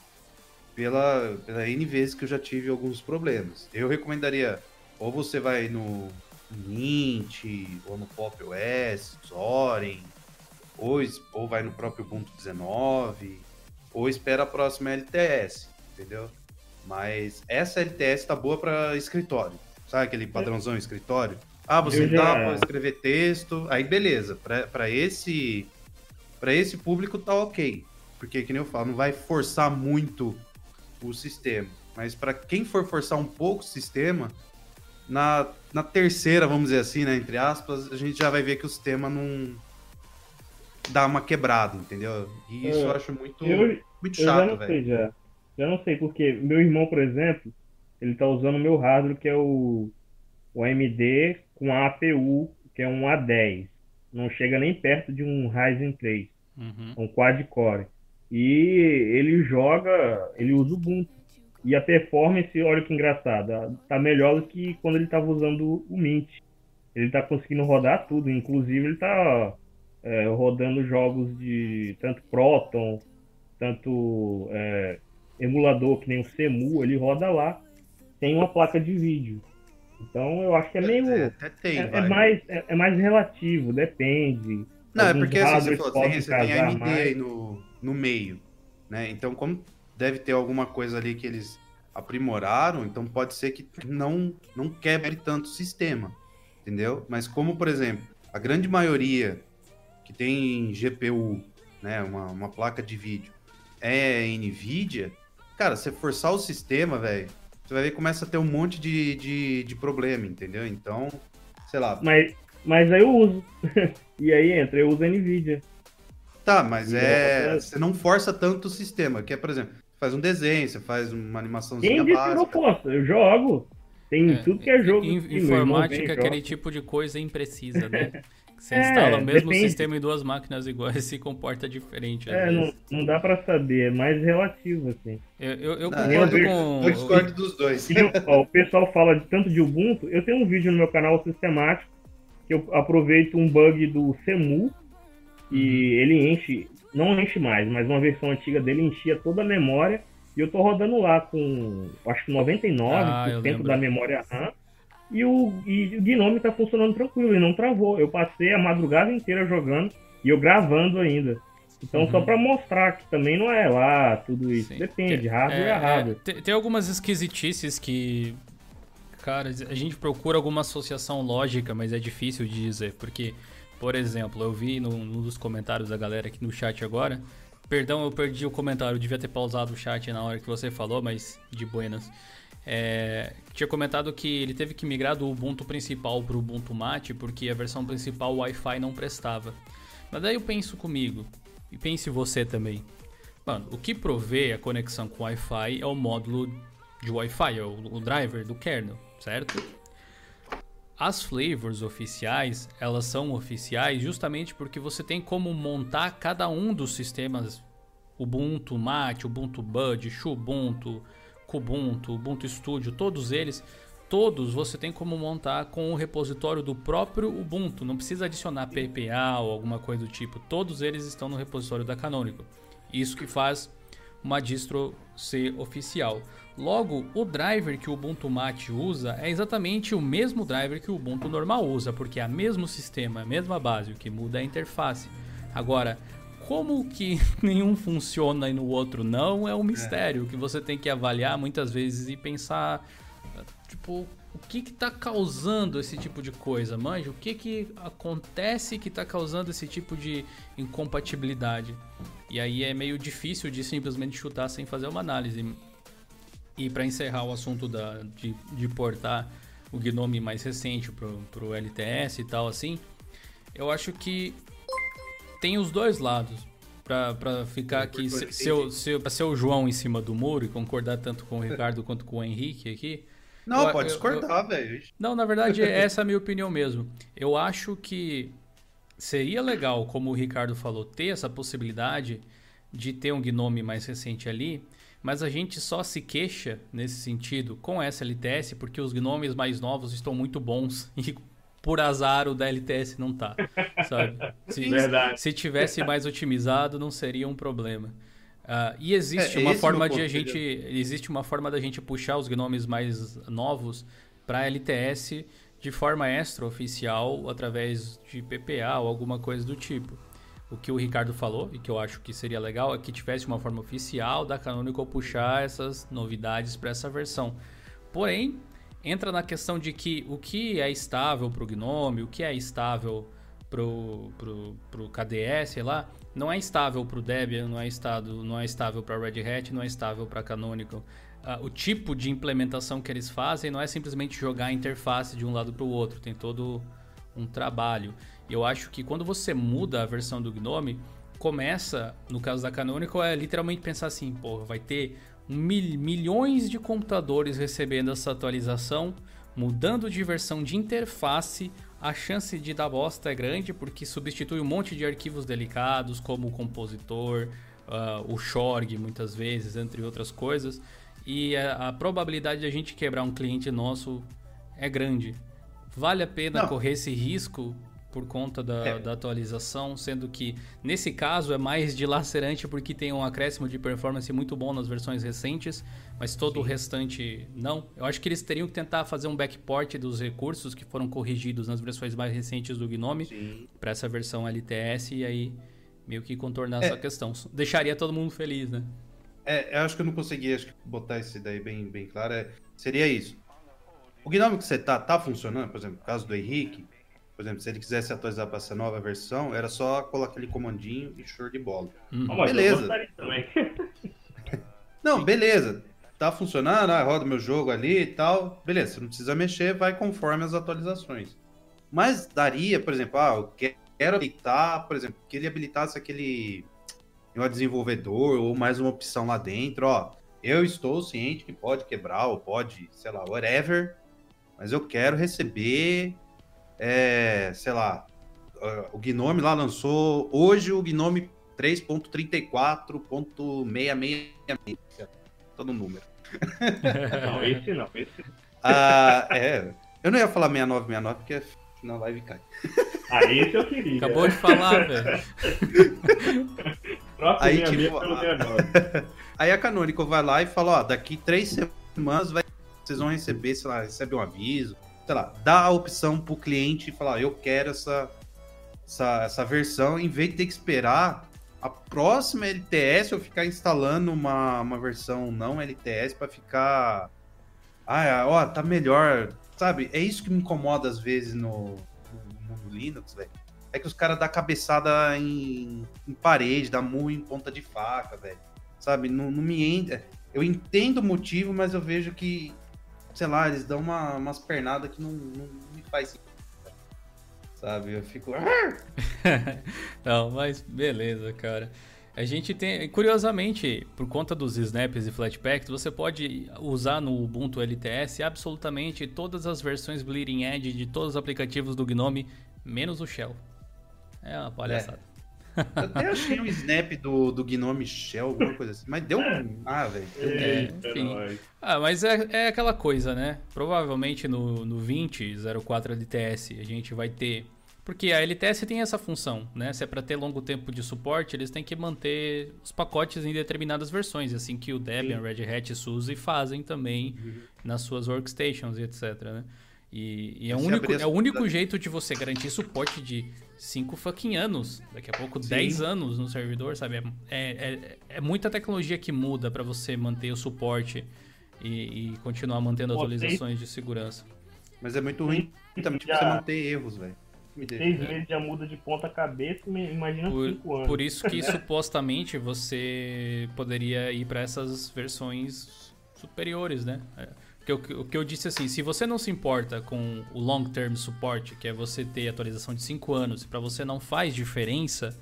Pela, pela N vezes que eu já tive alguns problemas. Eu recomendaria, ou você vai no Mint, ou no Pop OS, Zorin, ou, ou vai no próprio Ubuntu 19, ou espera a próxima LTS, entendeu? Mas essa LTS tá boa para escritório. Sabe aquele padrãozão escritório? Ah, você já... dá para escrever texto, aí beleza. Para esse para esse público tá OK. Porque que nem eu falo, não vai forçar muito o sistema. Mas para quem for forçar um pouco o sistema, na, na terceira, vamos dizer assim, né, entre aspas, a gente já vai ver que o sistema não dá uma quebrada, entendeu? E isso é, eu acho muito. Eu muito Eu já chato, não velho. sei já. Já não sei, porque meu irmão, por exemplo, ele tá usando o meu hardware, que é o, o AMD com a APU, que é um A10. Não chega nem perto de um Ryzen 3. Uhum. É um quad-core. E ele joga, ele usa o Ubuntu. E a performance, olha que engraçado, tá melhor do que quando ele estava usando o Mint. Ele tá conseguindo rodar tudo, inclusive ele tá é, rodando jogos de tanto Proton, tanto é, emulador que nem o Cemu, ele roda lá, tem uma placa de vídeo. Então eu acho que é meio. É, até tem, É, é mais, é, é mais relativo, depende. Não, é Alguns porque assim, você, falou, tem, você tem AMD mais. aí no, no meio, né? Então, como deve ter alguma coisa ali que eles aprimoraram, então pode ser que não, não quebre tanto o sistema, entendeu? Mas como, por exemplo, a grande maioria que tem GPU, né, uma, uma placa de vídeo, é NVIDIA, cara, você forçar o sistema, velho, você vai ver que começa a ter um monte de, de, de problema, entendeu? Então, sei lá, Mas, mas aí eu uso. e aí entra, eu uso Nvidia. Tá, mas Não, é. é- Você não força tanto o sistema, que é, por exemplo, você faz um desenho, você faz uma animaçãozinha Quem disse que eu não básica. posso? Eu jogo. Tem É, tudo que é jogo. in- informática e aquele tipo de coisa imprecisa, né? Você É, instala o mesmo depende. sistema em duas máquinas iguais e se comporta diferente. É, não, não dá pra saber, é mais relativo, assim. Eu, eu, eu Não, concordo eu- com. Eu discordo dos dois. E, ó, o pessoal fala de tanto de Ubuntu. Eu tenho um vídeo no meu canal sistemático que eu aproveito um bug do Cemu e Uhum. ele enche, não enche mais, mas uma versão antiga dele enchia toda a memória e eu tô rodando lá com acho que 99% Ah, da memória RAM e o, e o Gnome tá funcionando tranquilo e não travou. Eu passei a madrugada inteira jogando e eu gravando ainda. Então, só Uhum. pra mostrar que também não é lá tudo isso. Sim. Depende, É, hardware é, é, hardware. tem, tem algumas esquisitices que. Cara, a gente procura alguma associação lógica, mas é difícil de dizer. Porque, por exemplo, eu vi num, num dos comentários da galera aqui no chat agora. Perdão, eu perdi o comentário, eu devia ter pausado o chat na hora que você falou, mas de buenas. É, tinha comentado que ele teve que migrar do Ubuntu principal para o Ubuntu Mate porque a versão principal Wi-Fi não prestava. Mas daí eu penso comigo, e pense você também. Mano, o que provê a conexão com Wi-Fi é o módulo de Wi-Fi, é o, o driver do kernel, certo? As flavors oficiais, elas são oficiais justamente porque você tem como montar cada um dos sistemas Ubuntu Mate, Ubuntu Bud, Xubuntu, Kubuntu, Ubuntu Studio, todos eles, todos você tem como montar com o repositório do próprio Ubuntu. Não precisa adicionar PPA ou alguma coisa do tipo. Todos eles estão no repositório da Canonical. Isso que faz uma distro ser oficial. Logo, o driver que o Ubuntu Mate usa é exatamente o mesmo driver que o Ubuntu normal usa, porque é o mesmo sistema, a mesma base, o que muda é a interface. Agora, como que nenhum funciona e no outro não é um mistério que você tem que avaliar muitas vezes e pensar, tipo, o que que tá causando esse tipo de coisa, manja? O que que acontece que tá causando esse tipo de incompatibilidade? E aí é meio difícil de simplesmente chutar sem fazer uma análise. E para encerrar o assunto da, de, de portar o Gnome mais recente pro, pro LTS e tal assim, eu acho que tem os dois lados. Pra, pra ficar aqui, se, se, eu, se, eu- ser o João em cima do muro e concordar tanto com o Ricardo quanto com o Henrique aqui. Não, Eu- pode discordar, velho. Não, na verdade, essa é a minha opinião mesmo. Eu acho que seria legal, como o Ricardo falou, ter essa possibilidade de ter um Gnome mais recente ali, mas a gente só se queixa nesse sentido com essa LTS porque os Gnomes mais novos estão muito bons e por azar o da LTS não tá, sabe? Se, Verdade. se tivesse mais otimizado, não seria um problema. Ah, e existe É, uma forma de a gente existe uma forma da gente puxar os gnomes mais novos para LTS de forma extraoficial através de PPA ou alguma coisa do tipo. O que o Ricardo falou e que eu acho que seria legal é que tivesse uma forma oficial da Canonical puxar essas novidades para essa versão. Porém, entra na questão de que o que é estável para o Gnome, o que é estável pro, pro KDE, sei lá, não é estável pro Debian, não é, estado, não é estável para Red Hat, não é estável para Canonical. O tipo de implementação que eles fazem não é simplesmente jogar a interface de um lado para o outro, tem todo um trabalho. Eu acho que quando você muda a versão do Gnome, começa, no caso da Canonical, é literalmente pensar assim, porra, vai ter mil, milhões de computadores recebendo essa atualização, mudando de versão de interface, a chance de dar bosta é grande porque substitui um monte de arquivos delicados, como o compositor, uh, o Shorg, muitas vezes, entre outras coisas. E a, a, probabilidade de a gente quebrar um cliente nosso é grande. Vale a pena Não. correr esse risco por conta da, é. da, atualização, sendo que nesse caso é mais dilacerante porque tem um acréscimo de performance muito bom nas versões recentes, mas todo Sim. o restante não. Eu acho que eles teriam que tentar fazer um backport dos recursos que foram corrigidos nas versões mais recentes do Gnome para essa versão LTS e aí meio que contornar é. essa questão. Deixaria todo mundo feliz, né? É, eu acho que eu não consegui acho que, botar isso daí bem, bem claro. É, seria isso. O Gnome que você tá, tá funcionando, por exemplo, no caso do Henrique, por exemplo, se ele quisesse atualizar para essa nova versão, era só colocar aquele comandinho e show de bola. Hum. beleza. não, beleza. Tá funcionando, ah, roda meu jogo ali e tal. Beleza, você não precisa mexer, vai conforme as atualizações. Mas daria, por exemplo, ah, eu quero habilitar, por exemplo, que ele habilitasse aquele um desenvolvedor ou mais uma opção lá dentro, ó. Eu estou ciente que pode quebrar ou pode, sei lá, whatever, mas eu quero receber é, sei lá, o Gnome lá lançou hoje o Gnome 3.34.666. Todo número. Não, esse não, esse ah, é. Eu não ia falar 6969 porque na live cai. Ah, esse eu queria. Acabou de falar, velho. aí, tipo, aí a Canonical vai lá e fala, ó, daqui três semanas vai, vocês vão receber, sei lá, recebe um aviso, sei lá, dar a opção pro cliente e falar, eu quero essa, essa, essa versão, em vez de ter que esperar a próxima LTS ou ficar instalando uma, uma versão não LTS para ficar. Ah, ó, tá melhor. Sabe? É isso que me incomoda às vezes no, no, no Linux, velho. É que os caras dão cabeçada em, em parede, dá murro em ponta de faca, velho. Sabe? Não, não me entra. Eu entendo o motivo, mas eu vejo que sei lá, eles dão uma, umas pernadas que não, não, me faz sentido. Sabe? Eu fico. não, mas beleza, cara. A gente tem, curiosamente, por conta dos snaps e flatpaks, você pode usar no Ubuntu LTS absolutamente todas as versões Bleeding Edge de todos os aplicativos do Gnome, menos o Shell. É uma palhaçada. É. Eu até achei um snap do, do Gnome Shell, alguma coisa assim. Mas deu um. Ah, velho. É, enfim. Ah, mas é, é aquela coisa, né? Provavelmente no, no 2004 LTS a gente vai ter. Porque a LTS tem essa função, né? Se é para ter longo tempo de suporte, eles têm que manter os pacotes em determinadas versões, assim que o Debian, Sim. Red Hat e SUSE fazem também uhum. nas suas workstations e etc, né? E, e é, o único, é o único jeito de você garantir suporte de 5 fucking anos. Daqui a pouco 10 anos no servidor, sabe? É, é, é muita tecnologia que muda para você manter o suporte e, e continuar mantendo atualizações de segurança. Mas é muito ruim também já... você manter erros, velho. Seis meses já muda de ponta cabeça, imagina por, cinco anos. Por isso que supostamente você poderia ir para essas versões superiores, né? É. Que eu, o que eu disse assim, se você não se importa com o long term support, que é você ter atualização de 5 anos, e para você não faz diferença,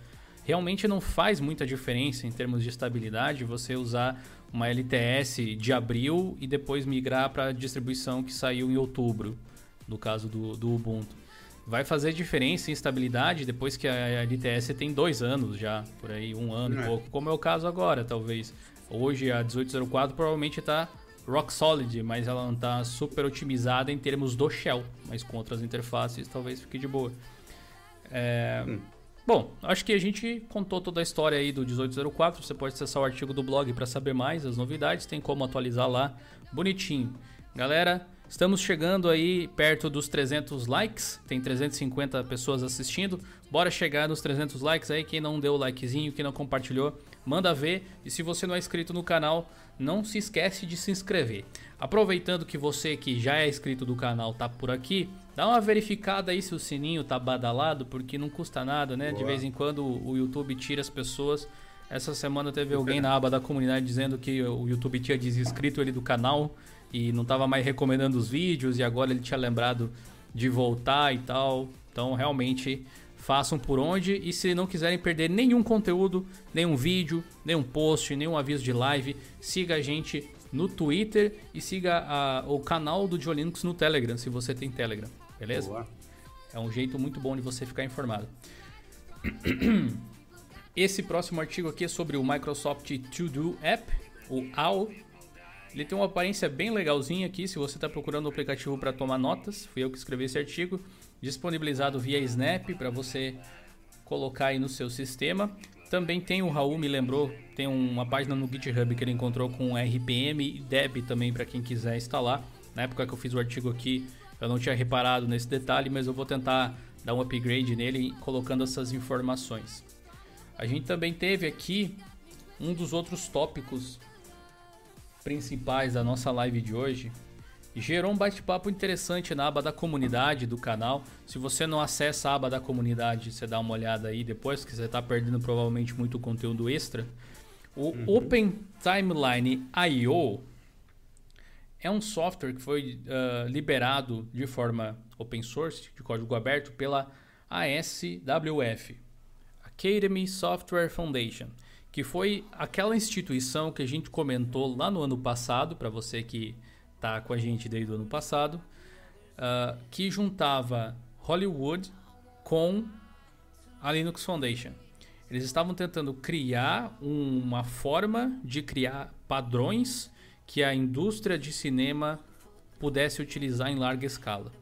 realmente não faz muita diferença em termos de estabilidade você usar uma LTS de abril e depois migrar para a distribuição que saiu em outubro, no caso do, do Ubuntu. Vai fazer diferença em estabilidade depois que a LTS tem dois anos já, por aí, um ano é. e pouco, como é o caso agora, talvez. Hoje a 1804 provavelmente está rock solid, mas ela não está super otimizada em termos do shell, mas com outras interfaces talvez fique de boa. É... Hum. Bom, acho que a gente contou toda a história aí do 1804. Você pode acessar o artigo do blog para saber mais as novidades, tem como atualizar lá, bonitinho. Galera, estamos chegando aí perto dos 300 likes, tem 350 pessoas assistindo. Bora chegar nos 300 likes aí, quem não deu o likezinho, quem não compartilhou, manda ver. E se você não é inscrito no canal, não se esquece de se inscrever. Aproveitando que você que já é inscrito do canal tá por aqui, dá uma verificada aí se o sininho tá badalado, porque não custa nada, né? Boa. De vez em quando o YouTube tira as pessoas. Essa semana teve alguém na aba da comunidade dizendo que o YouTube tinha desinscrito ele do canal e não estava mais recomendando os vídeos e agora ele tinha lembrado de voltar e tal. Então realmente façam por onde e se não quiserem perder nenhum conteúdo, nenhum vídeo, nenhum post, nenhum aviso de live, siga a gente no Twitter e siga a, o canal do Diolinux no Telegram, se você tem Telegram, beleza? Boa. É um jeito muito bom de você ficar informado. Esse próximo artigo aqui é sobre o Microsoft To Do App, o AO. Ele tem uma aparência bem legalzinha aqui, se você está procurando um aplicativo para tomar notas, fui eu que escrevi esse artigo, disponibilizado via Snap para você colocar aí no seu sistema. Também tem o Raul, me lembrou, tem uma página no GitHub que ele encontrou com RPM e Deb também para quem quiser instalar. Na época que eu fiz o artigo aqui, eu não tinha reparado nesse detalhe, mas eu vou tentar dar um upgrade nele colocando essas informações. A gente também teve aqui um dos outros tópicos principais da nossa live de hoje. Gerou um bate-papo interessante na aba da comunidade do canal. Se você não acessa a aba da comunidade, você dá uma olhada aí depois, que você está perdendo provavelmente muito conteúdo extra. O uhum. Open Timeline I.O. É um software que foi uh, liberado de forma open source, de código aberto, pela ASWF, Academy Software Foundation, que foi aquela instituição que a gente comentou lá no ano passado, para você que está com a gente desde o ano passado, uh, que juntava Hollywood com a Linux Foundation. Eles estavam tentando criar uma forma de criar padrões que a indústria de cinema pudesse utilizar em larga escala.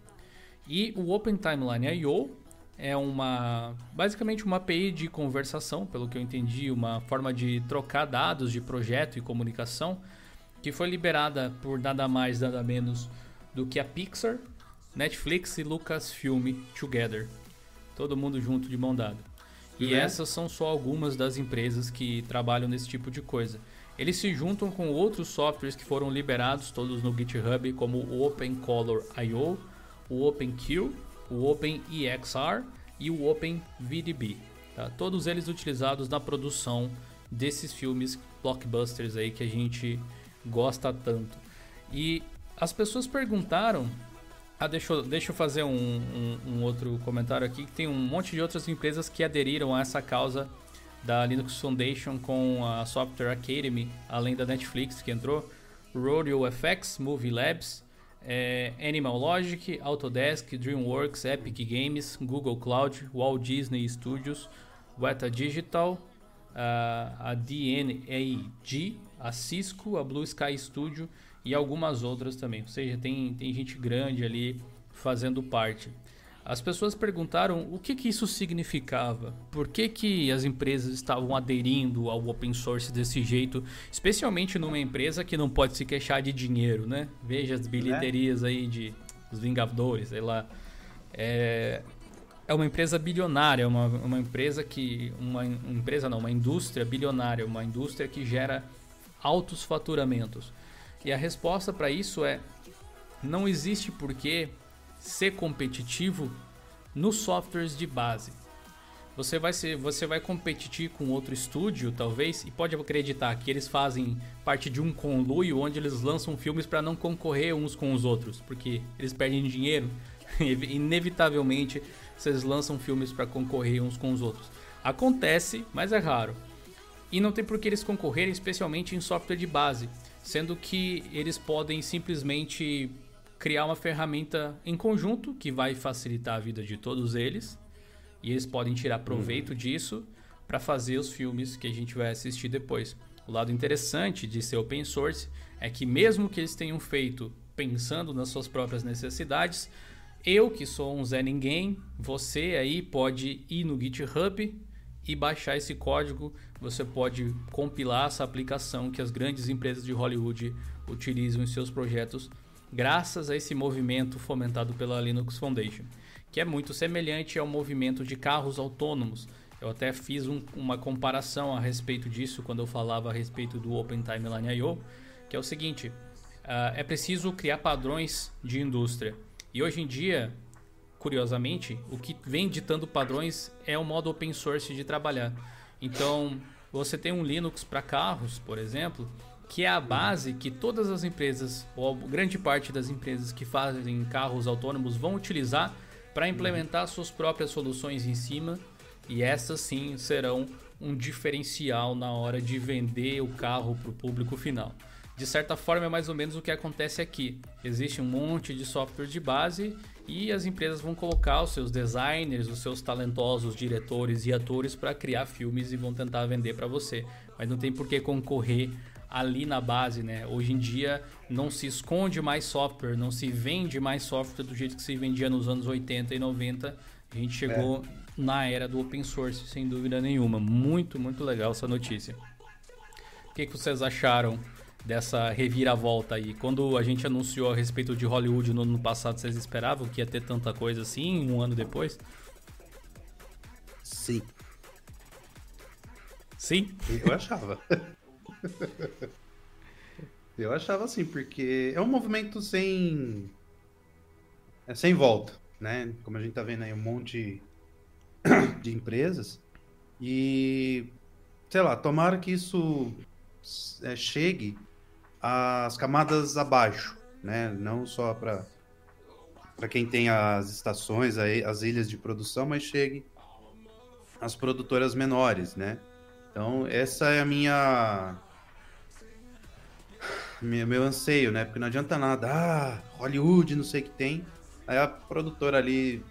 E o Open Timeline I.O. é uma basicamente uma API de conversação, pelo que eu entendi, uma forma de trocar dados de projeto e comunicação que foi liberada por nada mais nada menos do que a Pixar, Netflix e Lucasfilm together. Todo mundo junto de mão dada. E né? essas são só algumas das empresas que trabalham nesse tipo de coisa. Eles se juntam com outros softwares que foram liberados todos no GitHub, como o OpenColor.io, o OpenQ, o OpenEXR e o OpenVDB. Tá? Todos eles utilizados na produção desses filmes blockbusters aí que a gente gosta tanto. E as pessoas perguntaram. Ah, deixa eu, deixa eu fazer um, um, um outro comentário aqui. Que tem um monte de outras empresas que aderiram a essa causa da Linux Foundation com a Software Academy, além da Netflix que entrou, Rodeo FX, Movie Labs, é, Animal Logic, Autodesk, DreamWorks, Epic Games, Google Cloud, Walt Disney Studios, Weta Digital, a, a DNAG, a Cisco, a Blue Sky Studio e algumas outras também. Ou seja, tem, tem gente grande ali fazendo parte. As pessoas perguntaram o que, que isso significava, por que, que as empresas estavam aderindo ao open source desse jeito, especialmente numa empresa que não pode se queixar de dinheiro, né? Veja as bilheterias aí de os Vingadores, sei lá. É, é uma empresa bilionária, uma, uma empresa que. Uma, uma empresa não, uma indústria bilionária, uma indústria que gera altos faturamentos. E a resposta para isso é: não existe porquê ser competitivo nos softwares de base. Você vai, ser, você vai competir com outro estúdio, talvez, e pode acreditar que eles fazem parte de um conluio onde eles lançam filmes para não concorrer uns com os outros, porque eles perdem dinheiro. Inevitavelmente, vocês lançam filmes para concorrer uns com os outros. Acontece, mas é raro. E não tem por que eles concorrerem, especialmente em software de base, sendo que eles podem simplesmente criar uma ferramenta em conjunto que vai facilitar a vida de todos eles e eles podem tirar proveito uhum. disso para fazer os filmes que a gente vai assistir depois. O lado interessante de ser open source é que mesmo que eles tenham feito pensando nas suas próprias necessidades, eu que sou um Zé Ninguém, você aí pode ir no GitHub e baixar esse código. Você pode compilar essa aplicação que as grandes empresas de Hollywood utilizam em seus projetos graças a esse movimento fomentado pela Linux Foundation, que é muito semelhante ao movimento de carros autônomos. Eu até fiz um, uma comparação a respeito disso quando eu falava a respeito do Open Timeline I.O., que é o seguinte: uh, é preciso criar padrões de indústria. E hoje em dia, curiosamente, o que vem ditando padrões é o modo open source de trabalhar. Então, você tem um Linux para carros, por exemplo, que é a base que todas as empresas, ou grande parte das empresas que fazem carros autônomos vão utilizar para implementar suas próprias soluções em cima e essas sim serão um diferencial na hora de vender o carro para o público final. De certa forma, é mais ou menos o que acontece aqui. Existe um monte de software de base e as empresas vão colocar os seus designers, os seus talentosos diretores e atores para criar filmes e vão tentar vender para você. Mas não tem por que concorrer ali na base, né? Hoje em dia não se esconde mais software, não se vende mais software do jeito que se vendia nos anos 80 e 90. A gente chegou é na era do open source, sem dúvida nenhuma. Muito, muito legal essa notícia. O que, que vocês acharam dessa reviravolta aí? Quando a gente anunciou a respeito de Hollywood no ano passado, vocês esperavam que ia ter tanta coisa assim um ano depois? Sim. Sim? Eu achava. Eu achava assim, porque é um movimento sem. É sem volta, né? Como a gente tá vendo aí, um monte de empresas. E, sei lá, tomara que isso é, chegue às camadas abaixo, né? Não só para para quem tem as estações, as ilhas de produção, mas chegue às produtoras menores, né? Então, essa é a minha meu anseio, né? Porque não adianta nada, ah, Hollywood, não sei o que tem. Aí a produtora ali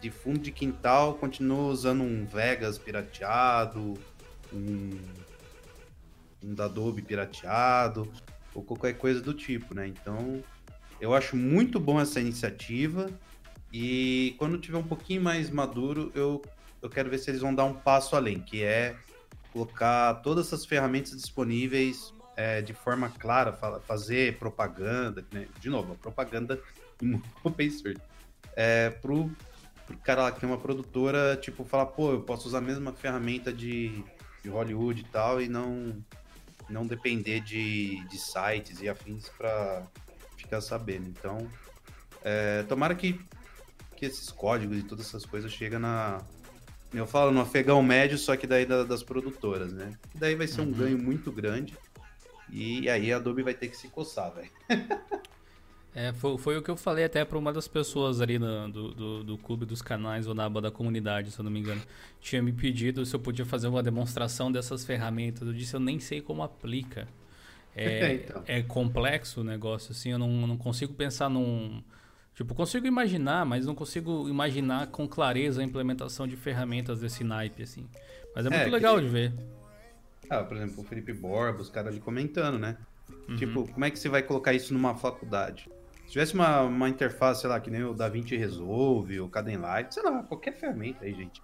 de fundo de quintal continua usando um Vegas pirateado, um, um da Adobe pirateado, ou qualquer coisa do tipo, né? Então, eu acho muito bom essa iniciativa e quando tiver um pouquinho mais maduro, eu, eu quero ver se eles vão dar um passo além, que é colocar todas essas ferramentas disponíveis é, de forma clara, fazer propaganda, né? de novo, propaganda em open source, é, pro, pro cara lá que tem uma produtora, tipo, falar, pô, eu posso usar a mesma ferramenta de, de Hollywood e tal, e não, não depender de, de sites e afins para ficar sabendo. Então, é, tomara que, que esses códigos e todas essas coisas cheguem na. Eu falo no afegão médio, só que daí da, das produtoras, né? daí vai ser um uhum. ganho muito grande. E aí a Adobe vai ter que se coçar, velho. É, foi, foi o que eu falei até para uma das pessoas ali do, do, do, clube dos canais ou na aba da comunidade, se eu não me engano. Tinha me pedido se eu podia fazer uma demonstração dessas ferramentas. Eu disse, eu nem sei como aplica. É, então. é complexo o negócio, assim, eu não, não consigo pensar num. Tipo, consigo imaginar, mas não consigo imaginar com clareza a implementação de ferramentas desse naipe, assim. Mas é muito é, legal que... de ver. Ah, por exemplo, o Felipe Borba, os caras ali comentando, né? Uhum. Tipo, como é que você vai colocar isso numa faculdade? Se tivesse uma, uma interface, sei lá, que nem o DaVinci Resolve, o Kdenlight, sei lá, qualquer ferramenta aí, gente.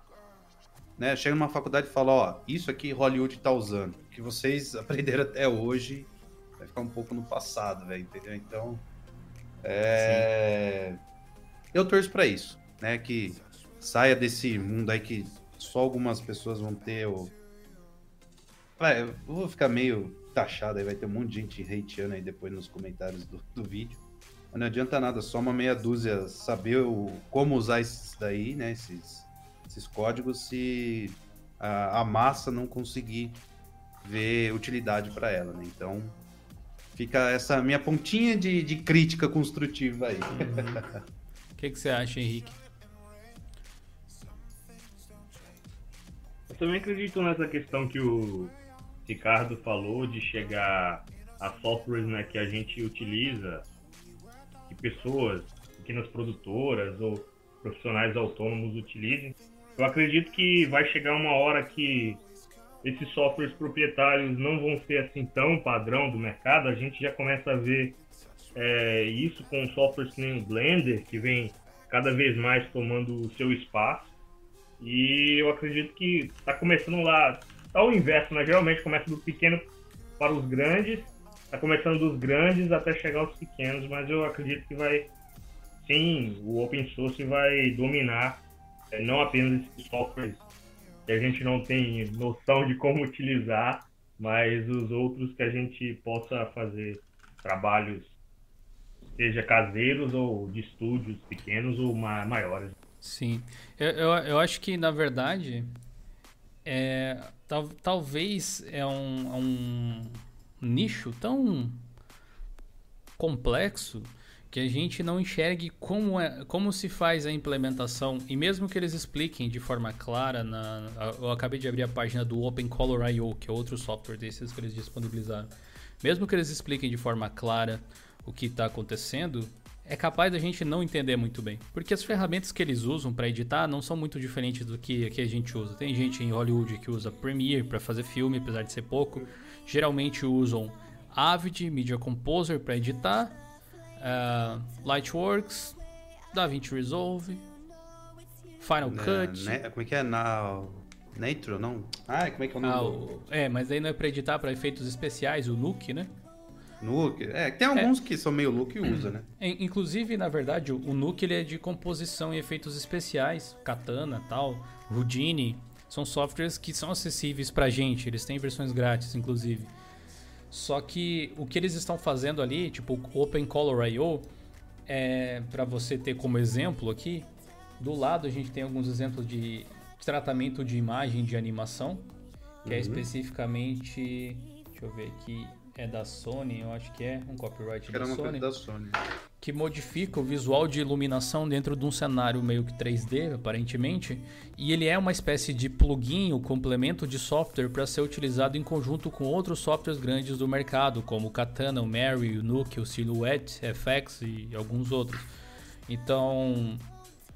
Né? Chega numa faculdade e fala, ó, isso aqui Hollywood tá usando. O que vocês aprenderam até hoje vai ficar um pouco no passado, velho, entendeu? Então, é... Eu torço para isso, né? Que saia desse mundo aí que só algumas pessoas vão ter o... Vai, eu vou ficar meio taxado aí, vai ter um monte de gente hateando aí depois nos comentários do, do vídeo não adianta nada, só uma meia dúzia saber o, como usar esses daí, né? Esses, esses códigos se a, a massa não conseguir ver utilidade para ela, né? Então fica essa minha pontinha de, de crítica construtiva aí. Uhum. O que, que você acha, Henrique? Eu também acredito nessa questão que o Ricardo falou de chegar a softwares né, que a gente utiliza pessoas, pequenas produtoras ou profissionais autônomos utilizem. Eu acredito que vai chegar uma hora que esses softwares proprietários não vão ser assim tão padrão do mercado. A gente já começa a ver é, isso com softwares que nem o Blender, que vem cada vez mais tomando o seu espaço. E eu acredito que está começando lá, tá o inverso, né? Geralmente começa do pequeno para os grandes Tá começando dos grandes até chegar aos pequenos, mas eu acredito que vai, sim, o open source vai dominar é, não apenas esses softwares que a gente não tem noção de como utilizar, mas os outros que a gente possa fazer trabalhos, seja caseiros ou de estúdios pequenos ou maiores. Sim, eu, eu, eu acho que na verdade é, tal, talvez é um, é um nicho tão complexo que a gente não enxergue como, é, como se faz a implementação e mesmo que eles expliquem de forma clara, na, eu acabei de abrir a página do OpenColor.io, que é outro software desses que eles disponibilizaram. Mesmo que eles expliquem de forma clara o que está acontecendo, é capaz da gente não entender muito bem. Porque as ferramentas que eles usam para editar não são muito diferentes do que, que a gente usa. Tem gente em Hollywood que usa Premiere para fazer filme, apesar de ser pouco. Geralmente usam Avid, Media Composer para editar, uh, Lightworks, DaVinci Resolve, Final Cut. como é que é? Na... Nitro, não? Ah, como é que é o nome? Ah, o- é, mas aí não é para editar para efeitos especiais, o Nuke, né? Nuke. É, tem alguns que são meio look e usa, né? In- Inclusive, na verdade, o o Nuke ele é de composição e efeitos especiais, Katana, tal, Houdini, são softwares que são acessíveis pra gente, eles têm versões grátis, inclusive. Só que o que eles estão fazendo ali, tipo OpenColor.io, é para você ter como exemplo aqui, do lado a gente tem alguns exemplos de tratamento de imagem de animação, que é Uhum. especificamente, deixa eu ver aqui, é da Sony, eu acho que é um copyright da era uma Sony da Sony. Que modifica o visual de iluminação dentro de um cenário meio que 3D, aparentemente, e ele é uma espécie de plugin, o complemento de software para ser utilizado em conjunto com outros softwares grandes do mercado, como o Katana, o Mary, o Nuke, o Silhouette, FX e alguns outros. Então,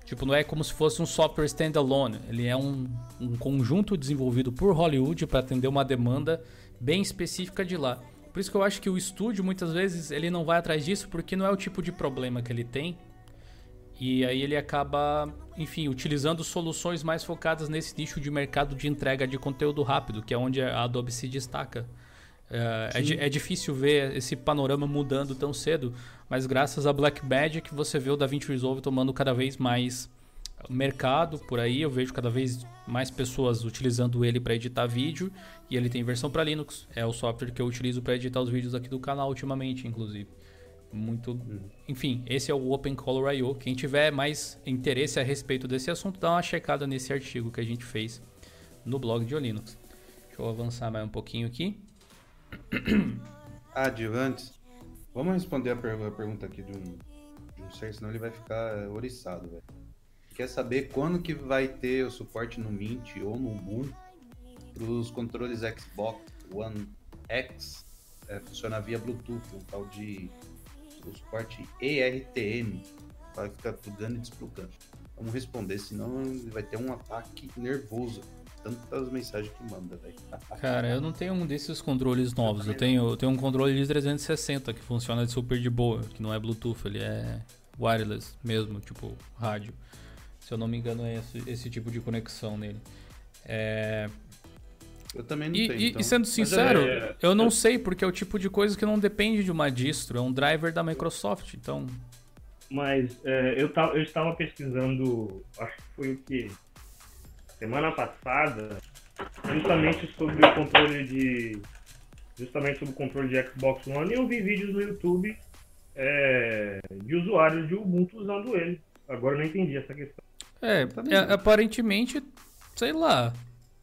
tipo, não é como se fosse um software standalone, ele é um, um conjunto desenvolvido por Hollywood para atender uma demanda bem específica de lá. Por isso que eu acho que o estúdio muitas vezes ele não vai atrás disso porque não é o tipo de problema que ele tem. E aí ele acaba, enfim, utilizando soluções mais focadas nesse nicho de mercado de entrega de conteúdo rápido, que é onde a Adobe se destaca. É, é, é difícil ver esse panorama mudando tão cedo, mas graças a Blackmagic você vê o DaVinci Resolve tomando cada vez mais mercado por aí. Eu vejo cada vez mais pessoas utilizando ele para editar vídeo e ele tem versão para Linux. É o software que eu utilizo para editar os vídeos aqui do canal ultimamente, inclusive. Muito, enfim, esse é o OpenColor.io. Quem tiver mais interesse a respeito desse assunto, dá uma checada nesse artigo que a gente fez no blog de Linux. Deixa eu avançar mais um pouquinho aqui. Dio, antes, vamos responder a pergunta aqui de um, de um ser, senão ele vai ficar oriçado, velho. Quer saber quando que vai ter o suporte no Mint ou no Boom para os controles Xbox One X é, funcionar via Bluetooth, um tal de o suporte ERTM, vai ficar plugando e desplugando. Vamos responder, senão vai ter um ataque nervoso. Tantas mensagens que manda, velho. Cara, eu não tenho um desses controles novos. Eu tenho, eu tenho um controle de 360 que funciona super de boa, que não é Bluetooth, ele é wireless mesmo, tipo rádio. Se eu não me engano, é esse, esse tipo de conexão nele. É, Eu também não E, tenho. e- então. e sendo sincero, é- eu não sei, porque é o tipo de coisa que não depende de uma distro, é um driver da Microsoft, então. Mas é, eu, tava, eu estava pesquisando, acho que foi o que? Semana passada, justamente sobre o controle de. Justamente sobre o controle de Xbox One e eu vi vídeos no YouTube é, de usuários de Ubuntu usando ele. Agora eu não entendi essa questão. É, é, aparentemente, sei lá,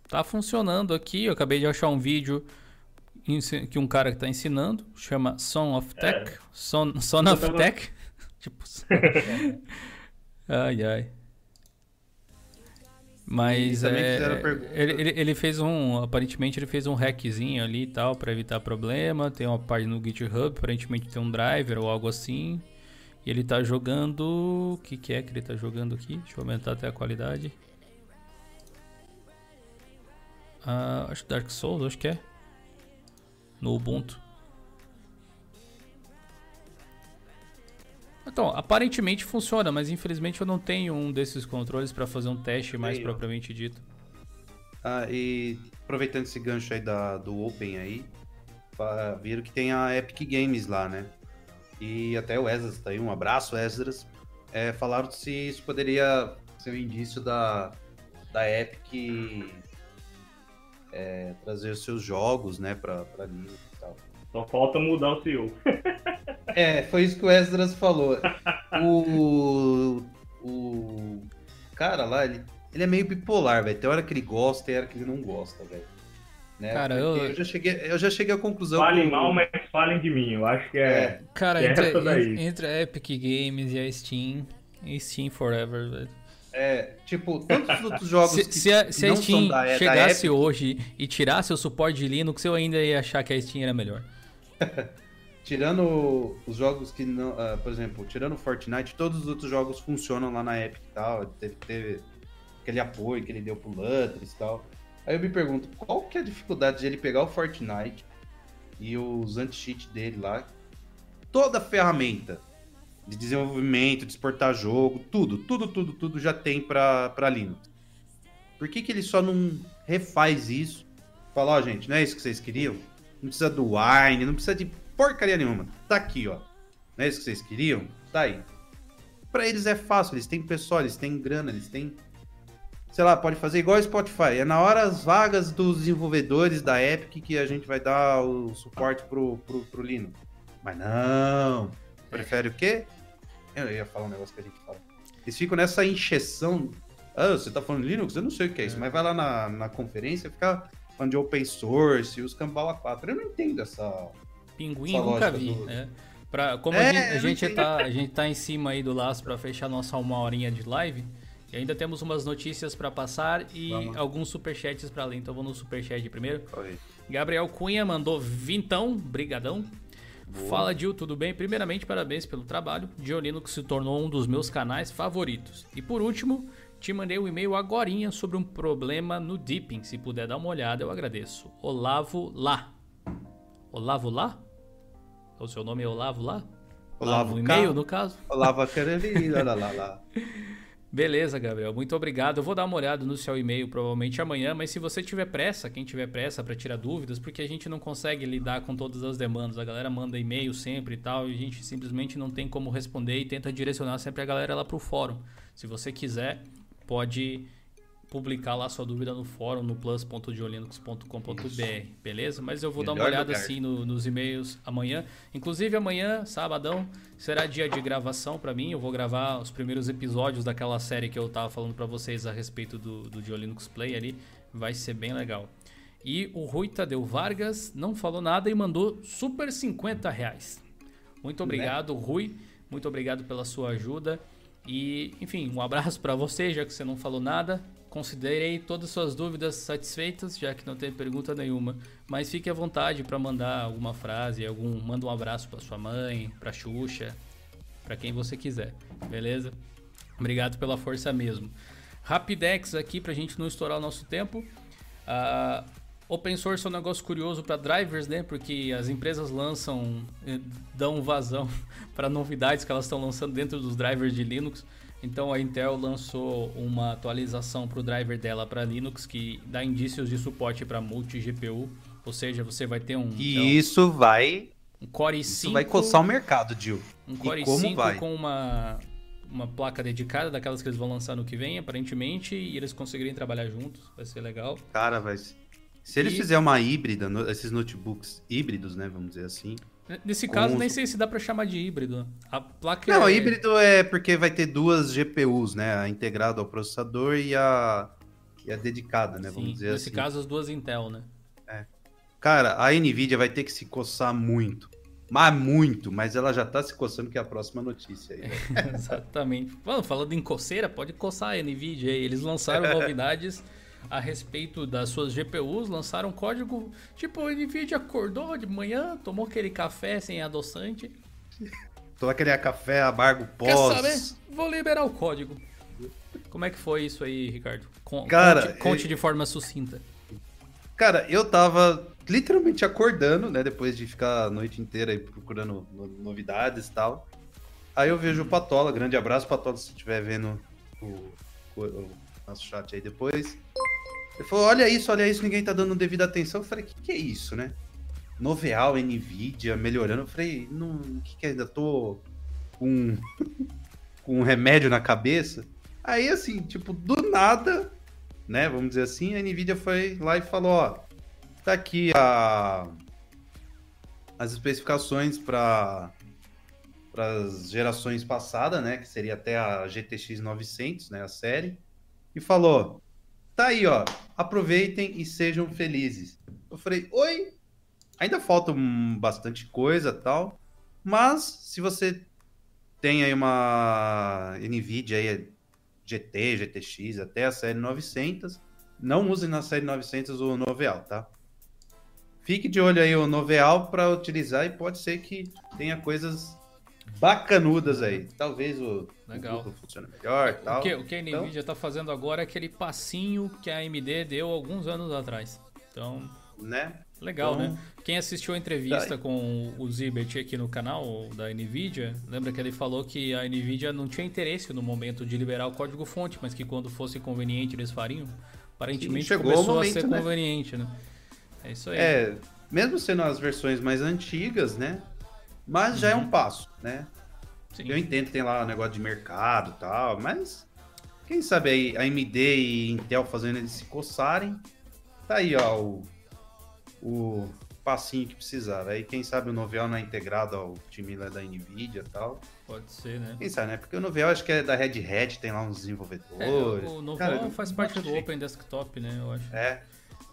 tá funcionando aqui. Eu acabei de achar um vídeo que um cara que tá ensinando, chama Son of Tech. Son, Son Eu of tava- Tech. tipo. ai, ai. Mas é, ele, ele, ele fez um. Aparentemente ele fez um hackzinho ali e tal pra evitar problema. Tem uma página no GitHub, aparentemente tem um driver ou algo assim. E ele tá jogando. O que, que é que ele tá jogando aqui? Deixa eu aumentar até a qualidade. Ah, acho que Dark Souls, acho que é. No Ubuntu. Então, aparentemente funciona, mas infelizmente eu não tenho um desses controles pra fazer um teste mais Aí, propriamente dito. Ah, e aproveitando esse gancho aí da, do Open aí, viram que tem a Epic Games lá, né? E até o Esdras tá aí, um abraço, Esdras. É, falaram se isso poderia ser um indício da, da Epic é, trazer os seus jogos, né, pra, pra Linux e tal. Só falta mudar o CEO. É, foi isso que o Esdras falou. O, o cara lá, ele, ele é meio bipolar, velho. Tem hora que ele gosta, tem hora que ele não gosta, velho. Né? Cara, eu- eu já cheguei, eu já cheguei à conclusão Fale que mal, mas falem de mim, eu acho que é. Cara, é entre, entre a Epic Games e a Steam, e Steam Forever, velho. É, tipo, tantos outros jogos Se, que se a, se a Steam são da, da chegasse Epic, hoje e tirasse o suporte de Linux, eu ainda ia achar que a Steam era melhor. tirando os jogos que não, ah, por exemplo, tirando o Fortnite, todos os outros jogos funcionam lá na Epic e tal, teve, teve aquele apoio que ele deu pro Lutris e tal. Aí eu me pergunto, qual que é a dificuldade de ele pegar o Fortnite e os anti-cheat dele lá, toda a ferramenta de desenvolvimento, de exportar jogo, tudo, tudo, tudo, tudo já tem pra Linux. Por que, que ele só não refaz isso? Fala, ó, gente, não é isso que vocês queriam? Não precisa do Wine, não precisa de porcaria nenhuma. Tá aqui, ó. Não é isso que vocês queriam? Tá aí. Pra eles é fácil, eles têm pessoal, eles têm grana, eles têm. Sei lá, pode fazer igual o Spotify. É na hora as vagas dos desenvolvedores da Epic que a gente vai dar o suporte pro, pro, pro Linux. Mas não. Prefere o quê? Eu ia falar um negócio que a gente fala. Eles ficam nessa encheção. Ah, você tá falando Linux? Eu não sei o que é isso. Mas vai lá na, na conferência ficar falando de open source os Cambala 4. Eu não entendo essa. Pinguim Essa nunca vi, do- né? Pra, como É, a gente, a gente tá, a gente tá em cima aí do laço pra fechar nossa uma horinha de live, e ainda temos umas notícias pra passar e Vamos. alguns superchats pra ler, então vou no superchat primeiro. Oi. Gabriel Cunha mandou vintão, brigadão. Fala, Gil, tudo bem? Primeiramente, parabéns pelo trabalho. Dionino que se tornou um dos meus canais favoritos. E por último, te mandei um e-mail agorinha sobre um problema no Deepin. Se puder dar uma olhada, eu agradeço. Olavo Lá. Olavo Lá? O seu nome é Olavo Lá? Olavo no K. e-mail, no caso? Olavo Caroli, lá, lá, lá, lá. Beleza, Gabriel. Muito obrigado. Eu vou dar uma olhada no seu e-mail provavelmente amanhã, mas se você tiver pressa, quem tiver pressa para tirar dúvidas, porque a gente não consegue lidar com todas as demandas. A galera manda e-mail sempre e tal, e a gente simplesmente não tem como responder e tenta direcionar sempre a galera lá pro fórum. Se você quiser, pode publicar lá sua dúvida no fórum no plus.diolinux.com.br, beleza? Mas eu vou dar uma Melhor olhada lugar. assim no- nos e-mails amanhã. Inclusive amanhã, sabadão, será dia de gravação pra mim. Eu vou gravar os primeiros episódios daquela série que eu tava falando pra vocês a respeito do, do Diolinux Play ali. Vai ser bem legal. E o Rui Tadeu Vargas não falou nada e mandou super 50 reais. Muito obrigado, Rui. Muito obrigado pela sua ajuda. E, enfim, um abraço pra você, já que você não falou nada. Considerei todas as suas dúvidas satisfeitas, já que não tem pergunta nenhuma. Mas fique à vontade para mandar alguma frase, algum, manda um abraço para sua mãe, para Xuxa, para quem você quiser, beleza? Obrigado pela força mesmo. Rapidex aqui pra gente não estourar o nosso tempo. Ah, open source é um negócio curioso para drivers, né? Porque as empresas lançam, eh, dão vazão para novidades que elas estão lançando dentro dos drivers de Linux. Então a Intel lançou uma atualização para o driver dela para Linux que dá indícios de suporte para multi-GPU. Ou seja, você vai ter um, E isso vai. um Core i5. Isso vai coçar o mercado, Dil. Um E Core como i5 vai? com uma, uma placa dedicada, daquelas que eles vão lançar no que vem, aparentemente, e eles conseguirem trabalhar juntos, vai ser legal. Cara, vai. Se eles E- fizerem uma híbrida, esses notebooks híbridos, né? Vamos dizer assim. Nesse caso, os- nem sei se dá pra chamar de híbrido. A placa Não, é... híbrido é porque vai ter duas GPUs, né? A integrada ao processador e a, e a dedicada, né? Vamos Sim, dizer nesse assim. caso, as duas Intel, né? Cara, a Nvidia vai ter que se coçar muito. Mas muito, mas ela já tá se coçando que é a próxima notícia aí. Exatamente. Mano, falando em coceira, pode coçar a NVIDIA aí. Eles lançaram novidades a respeito das suas GPUs, lançaram código. Tipo, a NVIDIA acordou de manhã, tomou aquele café sem adoçante. Todo aquele café amargo Quer saber? pós. Vou liberar o código. Como é que foi isso aí, Ricardo? Con- Cara, conte, conte eu- de forma sucinta. Cara, eu tava literalmente acordando, né? Depois de ficar a noite inteira aí procurando no- novidades e tal. Aí eu vejo o Patola, grande abraço, Patola, se estiver vendo o, o- o nosso chat aí depois. Ele falou: Olha isso, olha isso, ninguém tá dando devida atenção. Eu falei: Que que é isso, né? Noveal, Nvidia, melhorando. Eu falei: Não, o que que é? ainda tô com, com um remédio na cabeça? Aí, assim, tipo, do nada, né? Vamos dizer assim, a Nvidia foi lá e falou: Ó, tá aqui a, as especificações para as gerações passadas, né? Que seria até a GTX 900, né? A série. E falou: tá aí, ó. Aproveitem e sejam felizes. Eu falei: oi? Ainda falta um, bastante coisa tal, mas se você tem aí uma NVIDIA aí, GT, GTX, até a série 900, não use na série 900 o Noveal, tá? Fique de olho aí o Noveal para utilizar e pode ser que tenha coisas bacanudas aí. Talvez o, Legal. o funcione melhor O tal. que, o que a Então- Nvidia está fazendo agora é aquele passinho que a AMD deu alguns anos atrás. Então, Né? legal, Então- né? Quem assistiu a entrevista com o Zibert aqui no canal da Nvidia, lembra que ele falou que a Nvidia não tinha interesse no momento de liberar o código-fonte, mas que quando fosse conveniente eles fariam. Aparentemente o começou a momento, ser né? conveniente, né? É isso aí. É, mesmo sendo as versões mais antigas, né? Mas já é um passo, né? Sim. Eu entendo que tem lá o negócio de mercado e tal, mas quem sabe aí a AMD e Intel fazendo eles se coçarem. Tá aí, ó, o, o passinho que precisava. Aí quem sabe o Novel não é integrado ao time lá da Nvidia e tal. Pode ser, né? Quem sabe, né? Porque o Novel acho que é da Red Hat, tem lá uns É, desenvolvedores. o Novo Cara, faz parte do Open Desktop, né? Eu acho. É,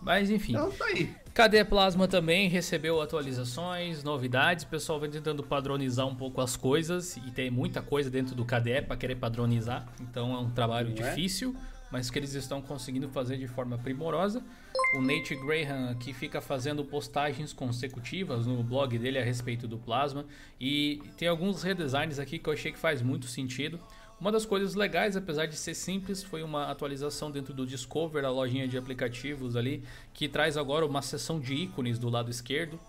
Mas enfim. então tá aí. KDE Plasma também recebeu atualizações, novidades. O pessoal vem tentando padronizar um pouco as coisas e tem muita coisa dentro do KDE para querer padronizar. Então é um trabalho Não é? difícil, mas que eles estão conseguindo fazer de forma primorosa. O Nate Graham aqui fica fazendo postagens consecutivas no blog dele a respeito do Plasma e tem alguns redesigns aqui que eu achei que faz muito sentido. Uma das coisas legais, apesar de ser simples, foi uma atualização dentro do Discover, a lojinha de aplicativos ali, que traz agora uma seção de ícones do lado esquerdo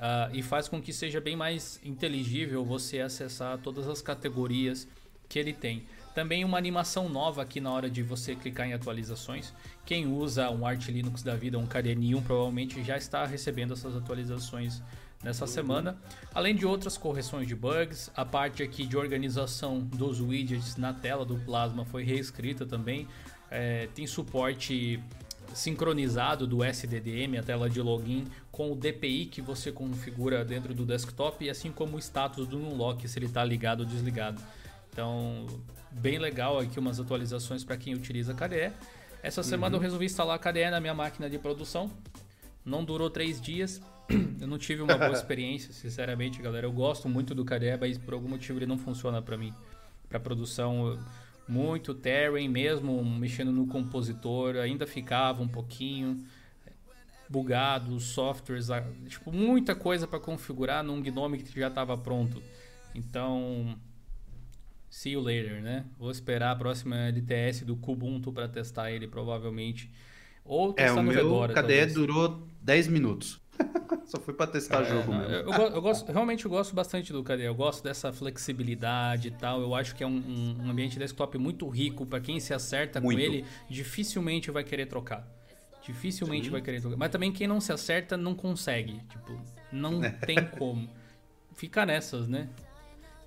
ah, e faz com que seja bem mais inteligível você acessar todas as categorias que ele tem. Também uma animação nova aqui na hora de você clicar em atualizações. Quem usa um Arch Linux da vida, um KDE1, provavelmente já está recebendo essas atualizações nessa semana. Além de outras correções de bugs, a parte aqui de organização dos widgets na tela do Plasma foi reescrita também. É, tem suporte sincronizado do SDDM, a tela de login, com o DPI que você configura dentro do desktop, e assim como o status do Unlock, se ele está ligado ou desligado. Então, bem legal aqui umas atualizações para quem utiliza KDE. Essa semana eu resolvi instalar KDE na minha máquina de produção. Não durou três dias. Eu não tive uma boa experiência, sinceramente, galera. Eu gosto muito do KDE, mas por algum motivo ele não funciona para mim. Para produção, muito Terrain mesmo, mexendo no compositor, ainda ficava um pouquinho bugado, os softwares, tipo, muita coisa para configurar num Gnome que já estava pronto. Então, see you later, né? Vou esperar a próxima LTS do Kubuntu para testar ele, provavelmente. Ou É, testar o no meu Fedora, KDE talvez. durou 10 minutos. Só foi pra testar jogo É, mesmo. Eu, eu eu gosto, realmente eu gosto bastante do KDE. Eu gosto dessa flexibilidade e tal. Eu acho que é um, um- um ambiente desktop muito rico para quem se acerta Muito. com ele. Dificilmente vai querer trocar. Dificilmente Sim. vai querer trocar. Mas também quem não se acerta não consegue. Tipo, não tem como. Fica nessas, né?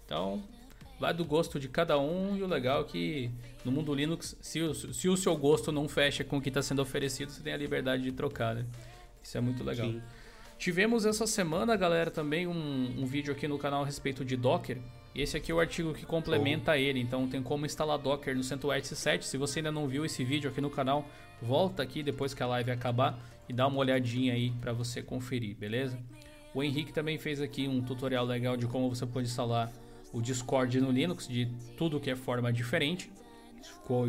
Então, vai do gosto de cada um. E o legal é que no mundo Linux, se o, se o seu gosto não fecha com o que está sendo oferecido, você tem a liberdade de trocar, né? Isso é muito legal. Sim. Tivemos essa semana, galera, também um, um vídeo aqui no canal a respeito de Docker. E esse aqui é o artigo que complementa ele. Então tem como instalar Docker no CentOS 7. Se você ainda não viu esse vídeo aqui no canal, volta aqui depois que a live acabar e dá uma olhadinha aí para você conferir, beleza? O Henrique também fez aqui um tutorial legal de como você pode instalar o Discord no Linux, de tudo que é forma diferente. Ficou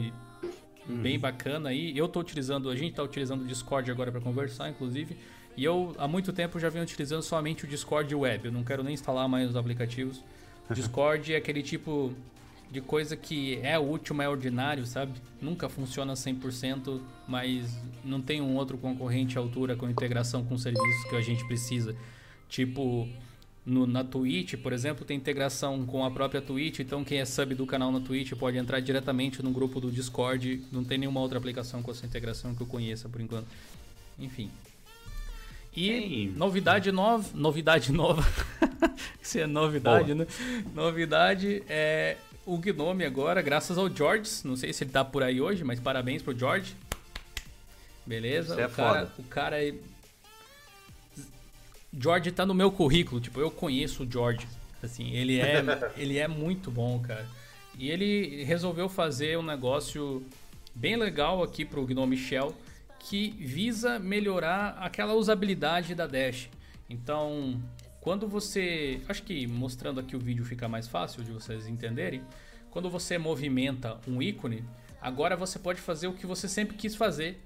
bem bacana aí. Eu tô utilizando, a gente tá utilizando o Discord agora para conversar, inclusive. E eu há muito tempo já venho utilizando somente o Discord web. Eu não quero nem instalar mais os aplicativos. Discord é aquele tipo de coisa que é útil, mas é ordinário, sabe? Nunca funciona 100%, mas não tem um outro concorrente à altura com integração com serviços que a gente precisa. Tipo, no, na Twitch, por exemplo, tem integração com a própria Twitch, então quem é sub do canal na Twitch pode entrar diretamente no grupo do Discord. Não tem nenhuma outra aplicação com essa integração que eu conheça por enquanto. Enfim. E Tem. novidade nova, novidade nova. Isso é novidade, né? Novidade é o Gnome agora, graças ao George. Não sei se ele tá por aí hoje, mas parabéns pro George. Beleza? É o cara, foda. o cara é George tá no meu currículo, tipo, eu conheço o George. Assim, ele é, ele é muito bom, cara. E ele resolveu fazer um negócio bem legal aqui pro Gnome Shell que visa melhorar aquela usabilidade da Dash. Então, quando você. Acho que mostrando aqui o vídeo fica mais fácil de vocês entenderem. Quando você movimenta um ícone, agora você pode fazer o que você sempre quis fazer,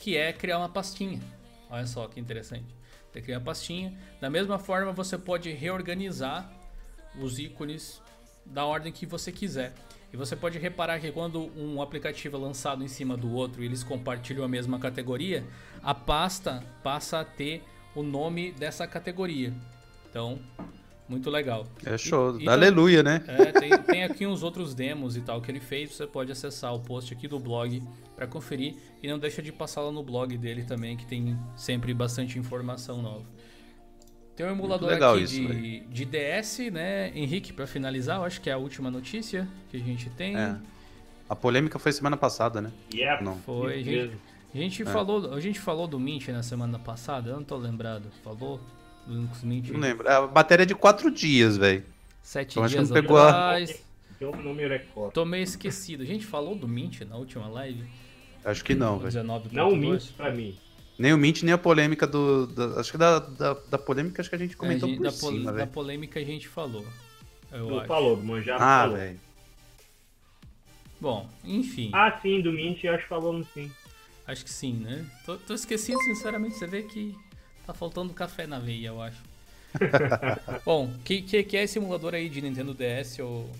que é criar uma pastinha. Olha só que interessante. Você cria uma pastinha. Da mesma forma, você pode reorganizar os ícones da ordem que você quiser. E você pode reparar que quando um aplicativo é lançado em cima do outro e eles compartilham a mesma categoria, a pasta passa a ter o nome dessa categoria. Então, muito legal. É show. E, Aleluia, né? É, tem, tem, aqui uns outros demos e tal que ele fez. Você pode acessar o post aqui do blog para conferir. E não deixa de passar lá no blog dele também, que tem sempre bastante informação nova. Tem um emulador aqui isso, de, de, DS, né, Henrique, para finalizar, eu acho que é a última notícia que a gente tem. É. A polêmica foi semana passada, né? Yeah, não. Foi, a gente, a gente é. falou, a gente falou do Mint na semana passada, eu não tô lembrado. Falou do Linux Mint? Não lembro. A bateria é de quatro dias, velho. Sete então, dias não pegou atrás. A... número é Tô meio esquecido. A gente falou do Mint na última live? Acho que não, velho. Não o Mint pra mim. Nem o Mint, nem a polêmica do. Da, acho que da, da, da, polêmica acho que a gente comentou é, a gente, por da cima, Da polêmica a gente falou. Eu não acho. falou, do Manjaro ah, falou. Véio. Bom, enfim. Ah, sim, do Mint acho que falamos sim. Acho que sim, né? Tô, tô esquecido, sinceramente, você vê que tá faltando café na veia, eu acho. Bom, que, que, que, é esse emulador aí de Nintendo DS, ou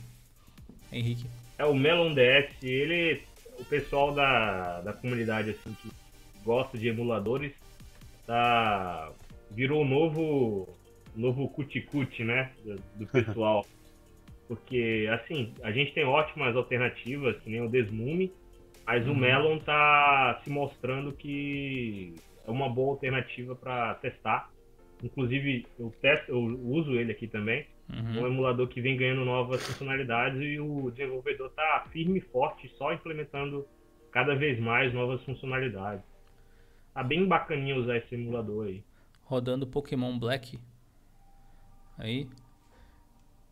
Henrique? É o Melon DS, ele. O pessoal da, da comunidade assim que gosta de emuladores, tá, virou o novo, novo cuticute, né, do, pessoal. Porque, assim, a gente tem ótimas alternativas, que nem o Desmume, mas uhum. o Melon tá se mostrando que é uma boa alternativa para testar. Inclusive, eu, testo, eu uso ele aqui também. Uhum. Um emulador que vem ganhando novas funcionalidades e o desenvolvedor tá firme e forte, só implementando cada vez mais novas funcionalidades. Tá bem bacaninha usar esse emulador aí. Rodando Pokémon Black. Aí.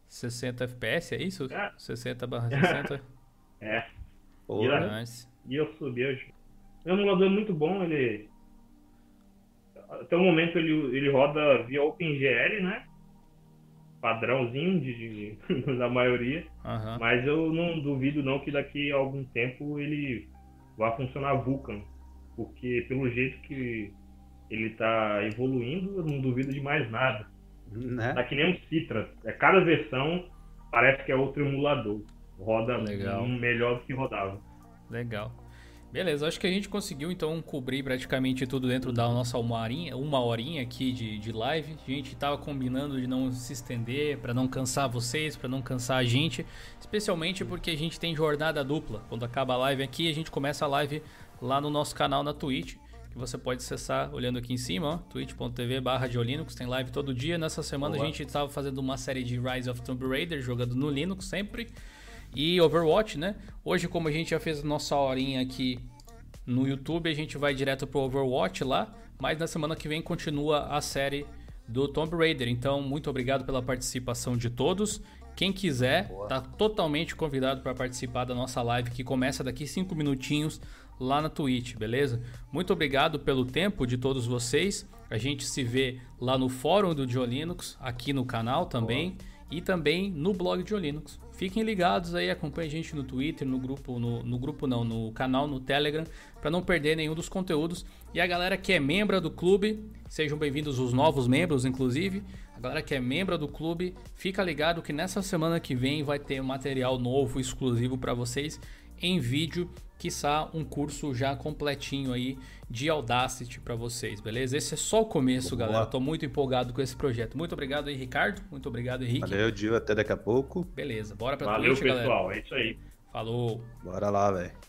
60 FPS, é isso? É. 60 barra 60? é. Porra. Nice. E eu subi hoje. O emulador é muito bom, ele. Até o momento ele, ele roda via OpenGL, né? Padrãozinho de, de da maioria. Uhum. Mas eu não duvido não que daqui a algum tempo ele vá funcionar Vulkan porque pelo jeito que ele está evoluindo, eu não duvido de mais nada. Né? Tá que nem um Citra. É, cada versão parece que é outro emulador. Roda Legal. melhor do que rodava. Legal. Beleza, acho que a gente conseguiu então cobrir praticamente tudo dentro da nossa uma horinha, uma horinha aqui de, de live. A gente estava combinando de não se estender, para não cansar vocês, para não cansar a gente, especialmente porque a gente tem jornada dupla. Quando acaba a live aqui, a gente começa a live lá no nosso canal na Twitch, que você pode acessar olhando aqui em cima, twitch.tv barra de Linux, tem live todo dia. Nessa semana Boa. a gente estava fazendo uma série de Rise of Tomb Raider, jogando no Linux sempre, e Overwatch, né? Hoje, como a gente já fez a nossa horinha aqui no YouTube, a gente vai direto pro Overwatch lá, mas na semana que vem continua a série do Tomb Raider. Então, muito obrigado pela participação de todos. Quem quiser, Boa. tá totalmente convidado para participar da nossa live que começa daqui 5 minutinhos lá na Twitch, beleza? Muito obrigado pelo tempo de todos vocês. A gente se vê lá no fórum do Diolinux, aqui no canal também e também no blog Diolinux. Fiquem ligados aí, acompanhem a gente no Twitter, no grupo, no, no grupo não, no canal, no Telegram, para não perder nenhum dos conteúdos. E a galera que é membro do clube, sejam bem-vindos os novos membros, inclusive. A galera que é membro do clube, fica ligado que nessa semana que vem vai ter material novo, exclusivo para vocês em vídeo quiçá um curso já completinho aí de Audacity para vocês, beleza? Esse é só o começo, Boa. galera. Tô muito empolgado com esse projeto. Muito obrigado aí, Ricardo. Muito obrigado, Henrique. Valeu, Dio. Até daqui a pouco. Beleza, bora pra Valeu, Twitch, pessoal. Galera. É isso aí. Falou. Bora lá, velho.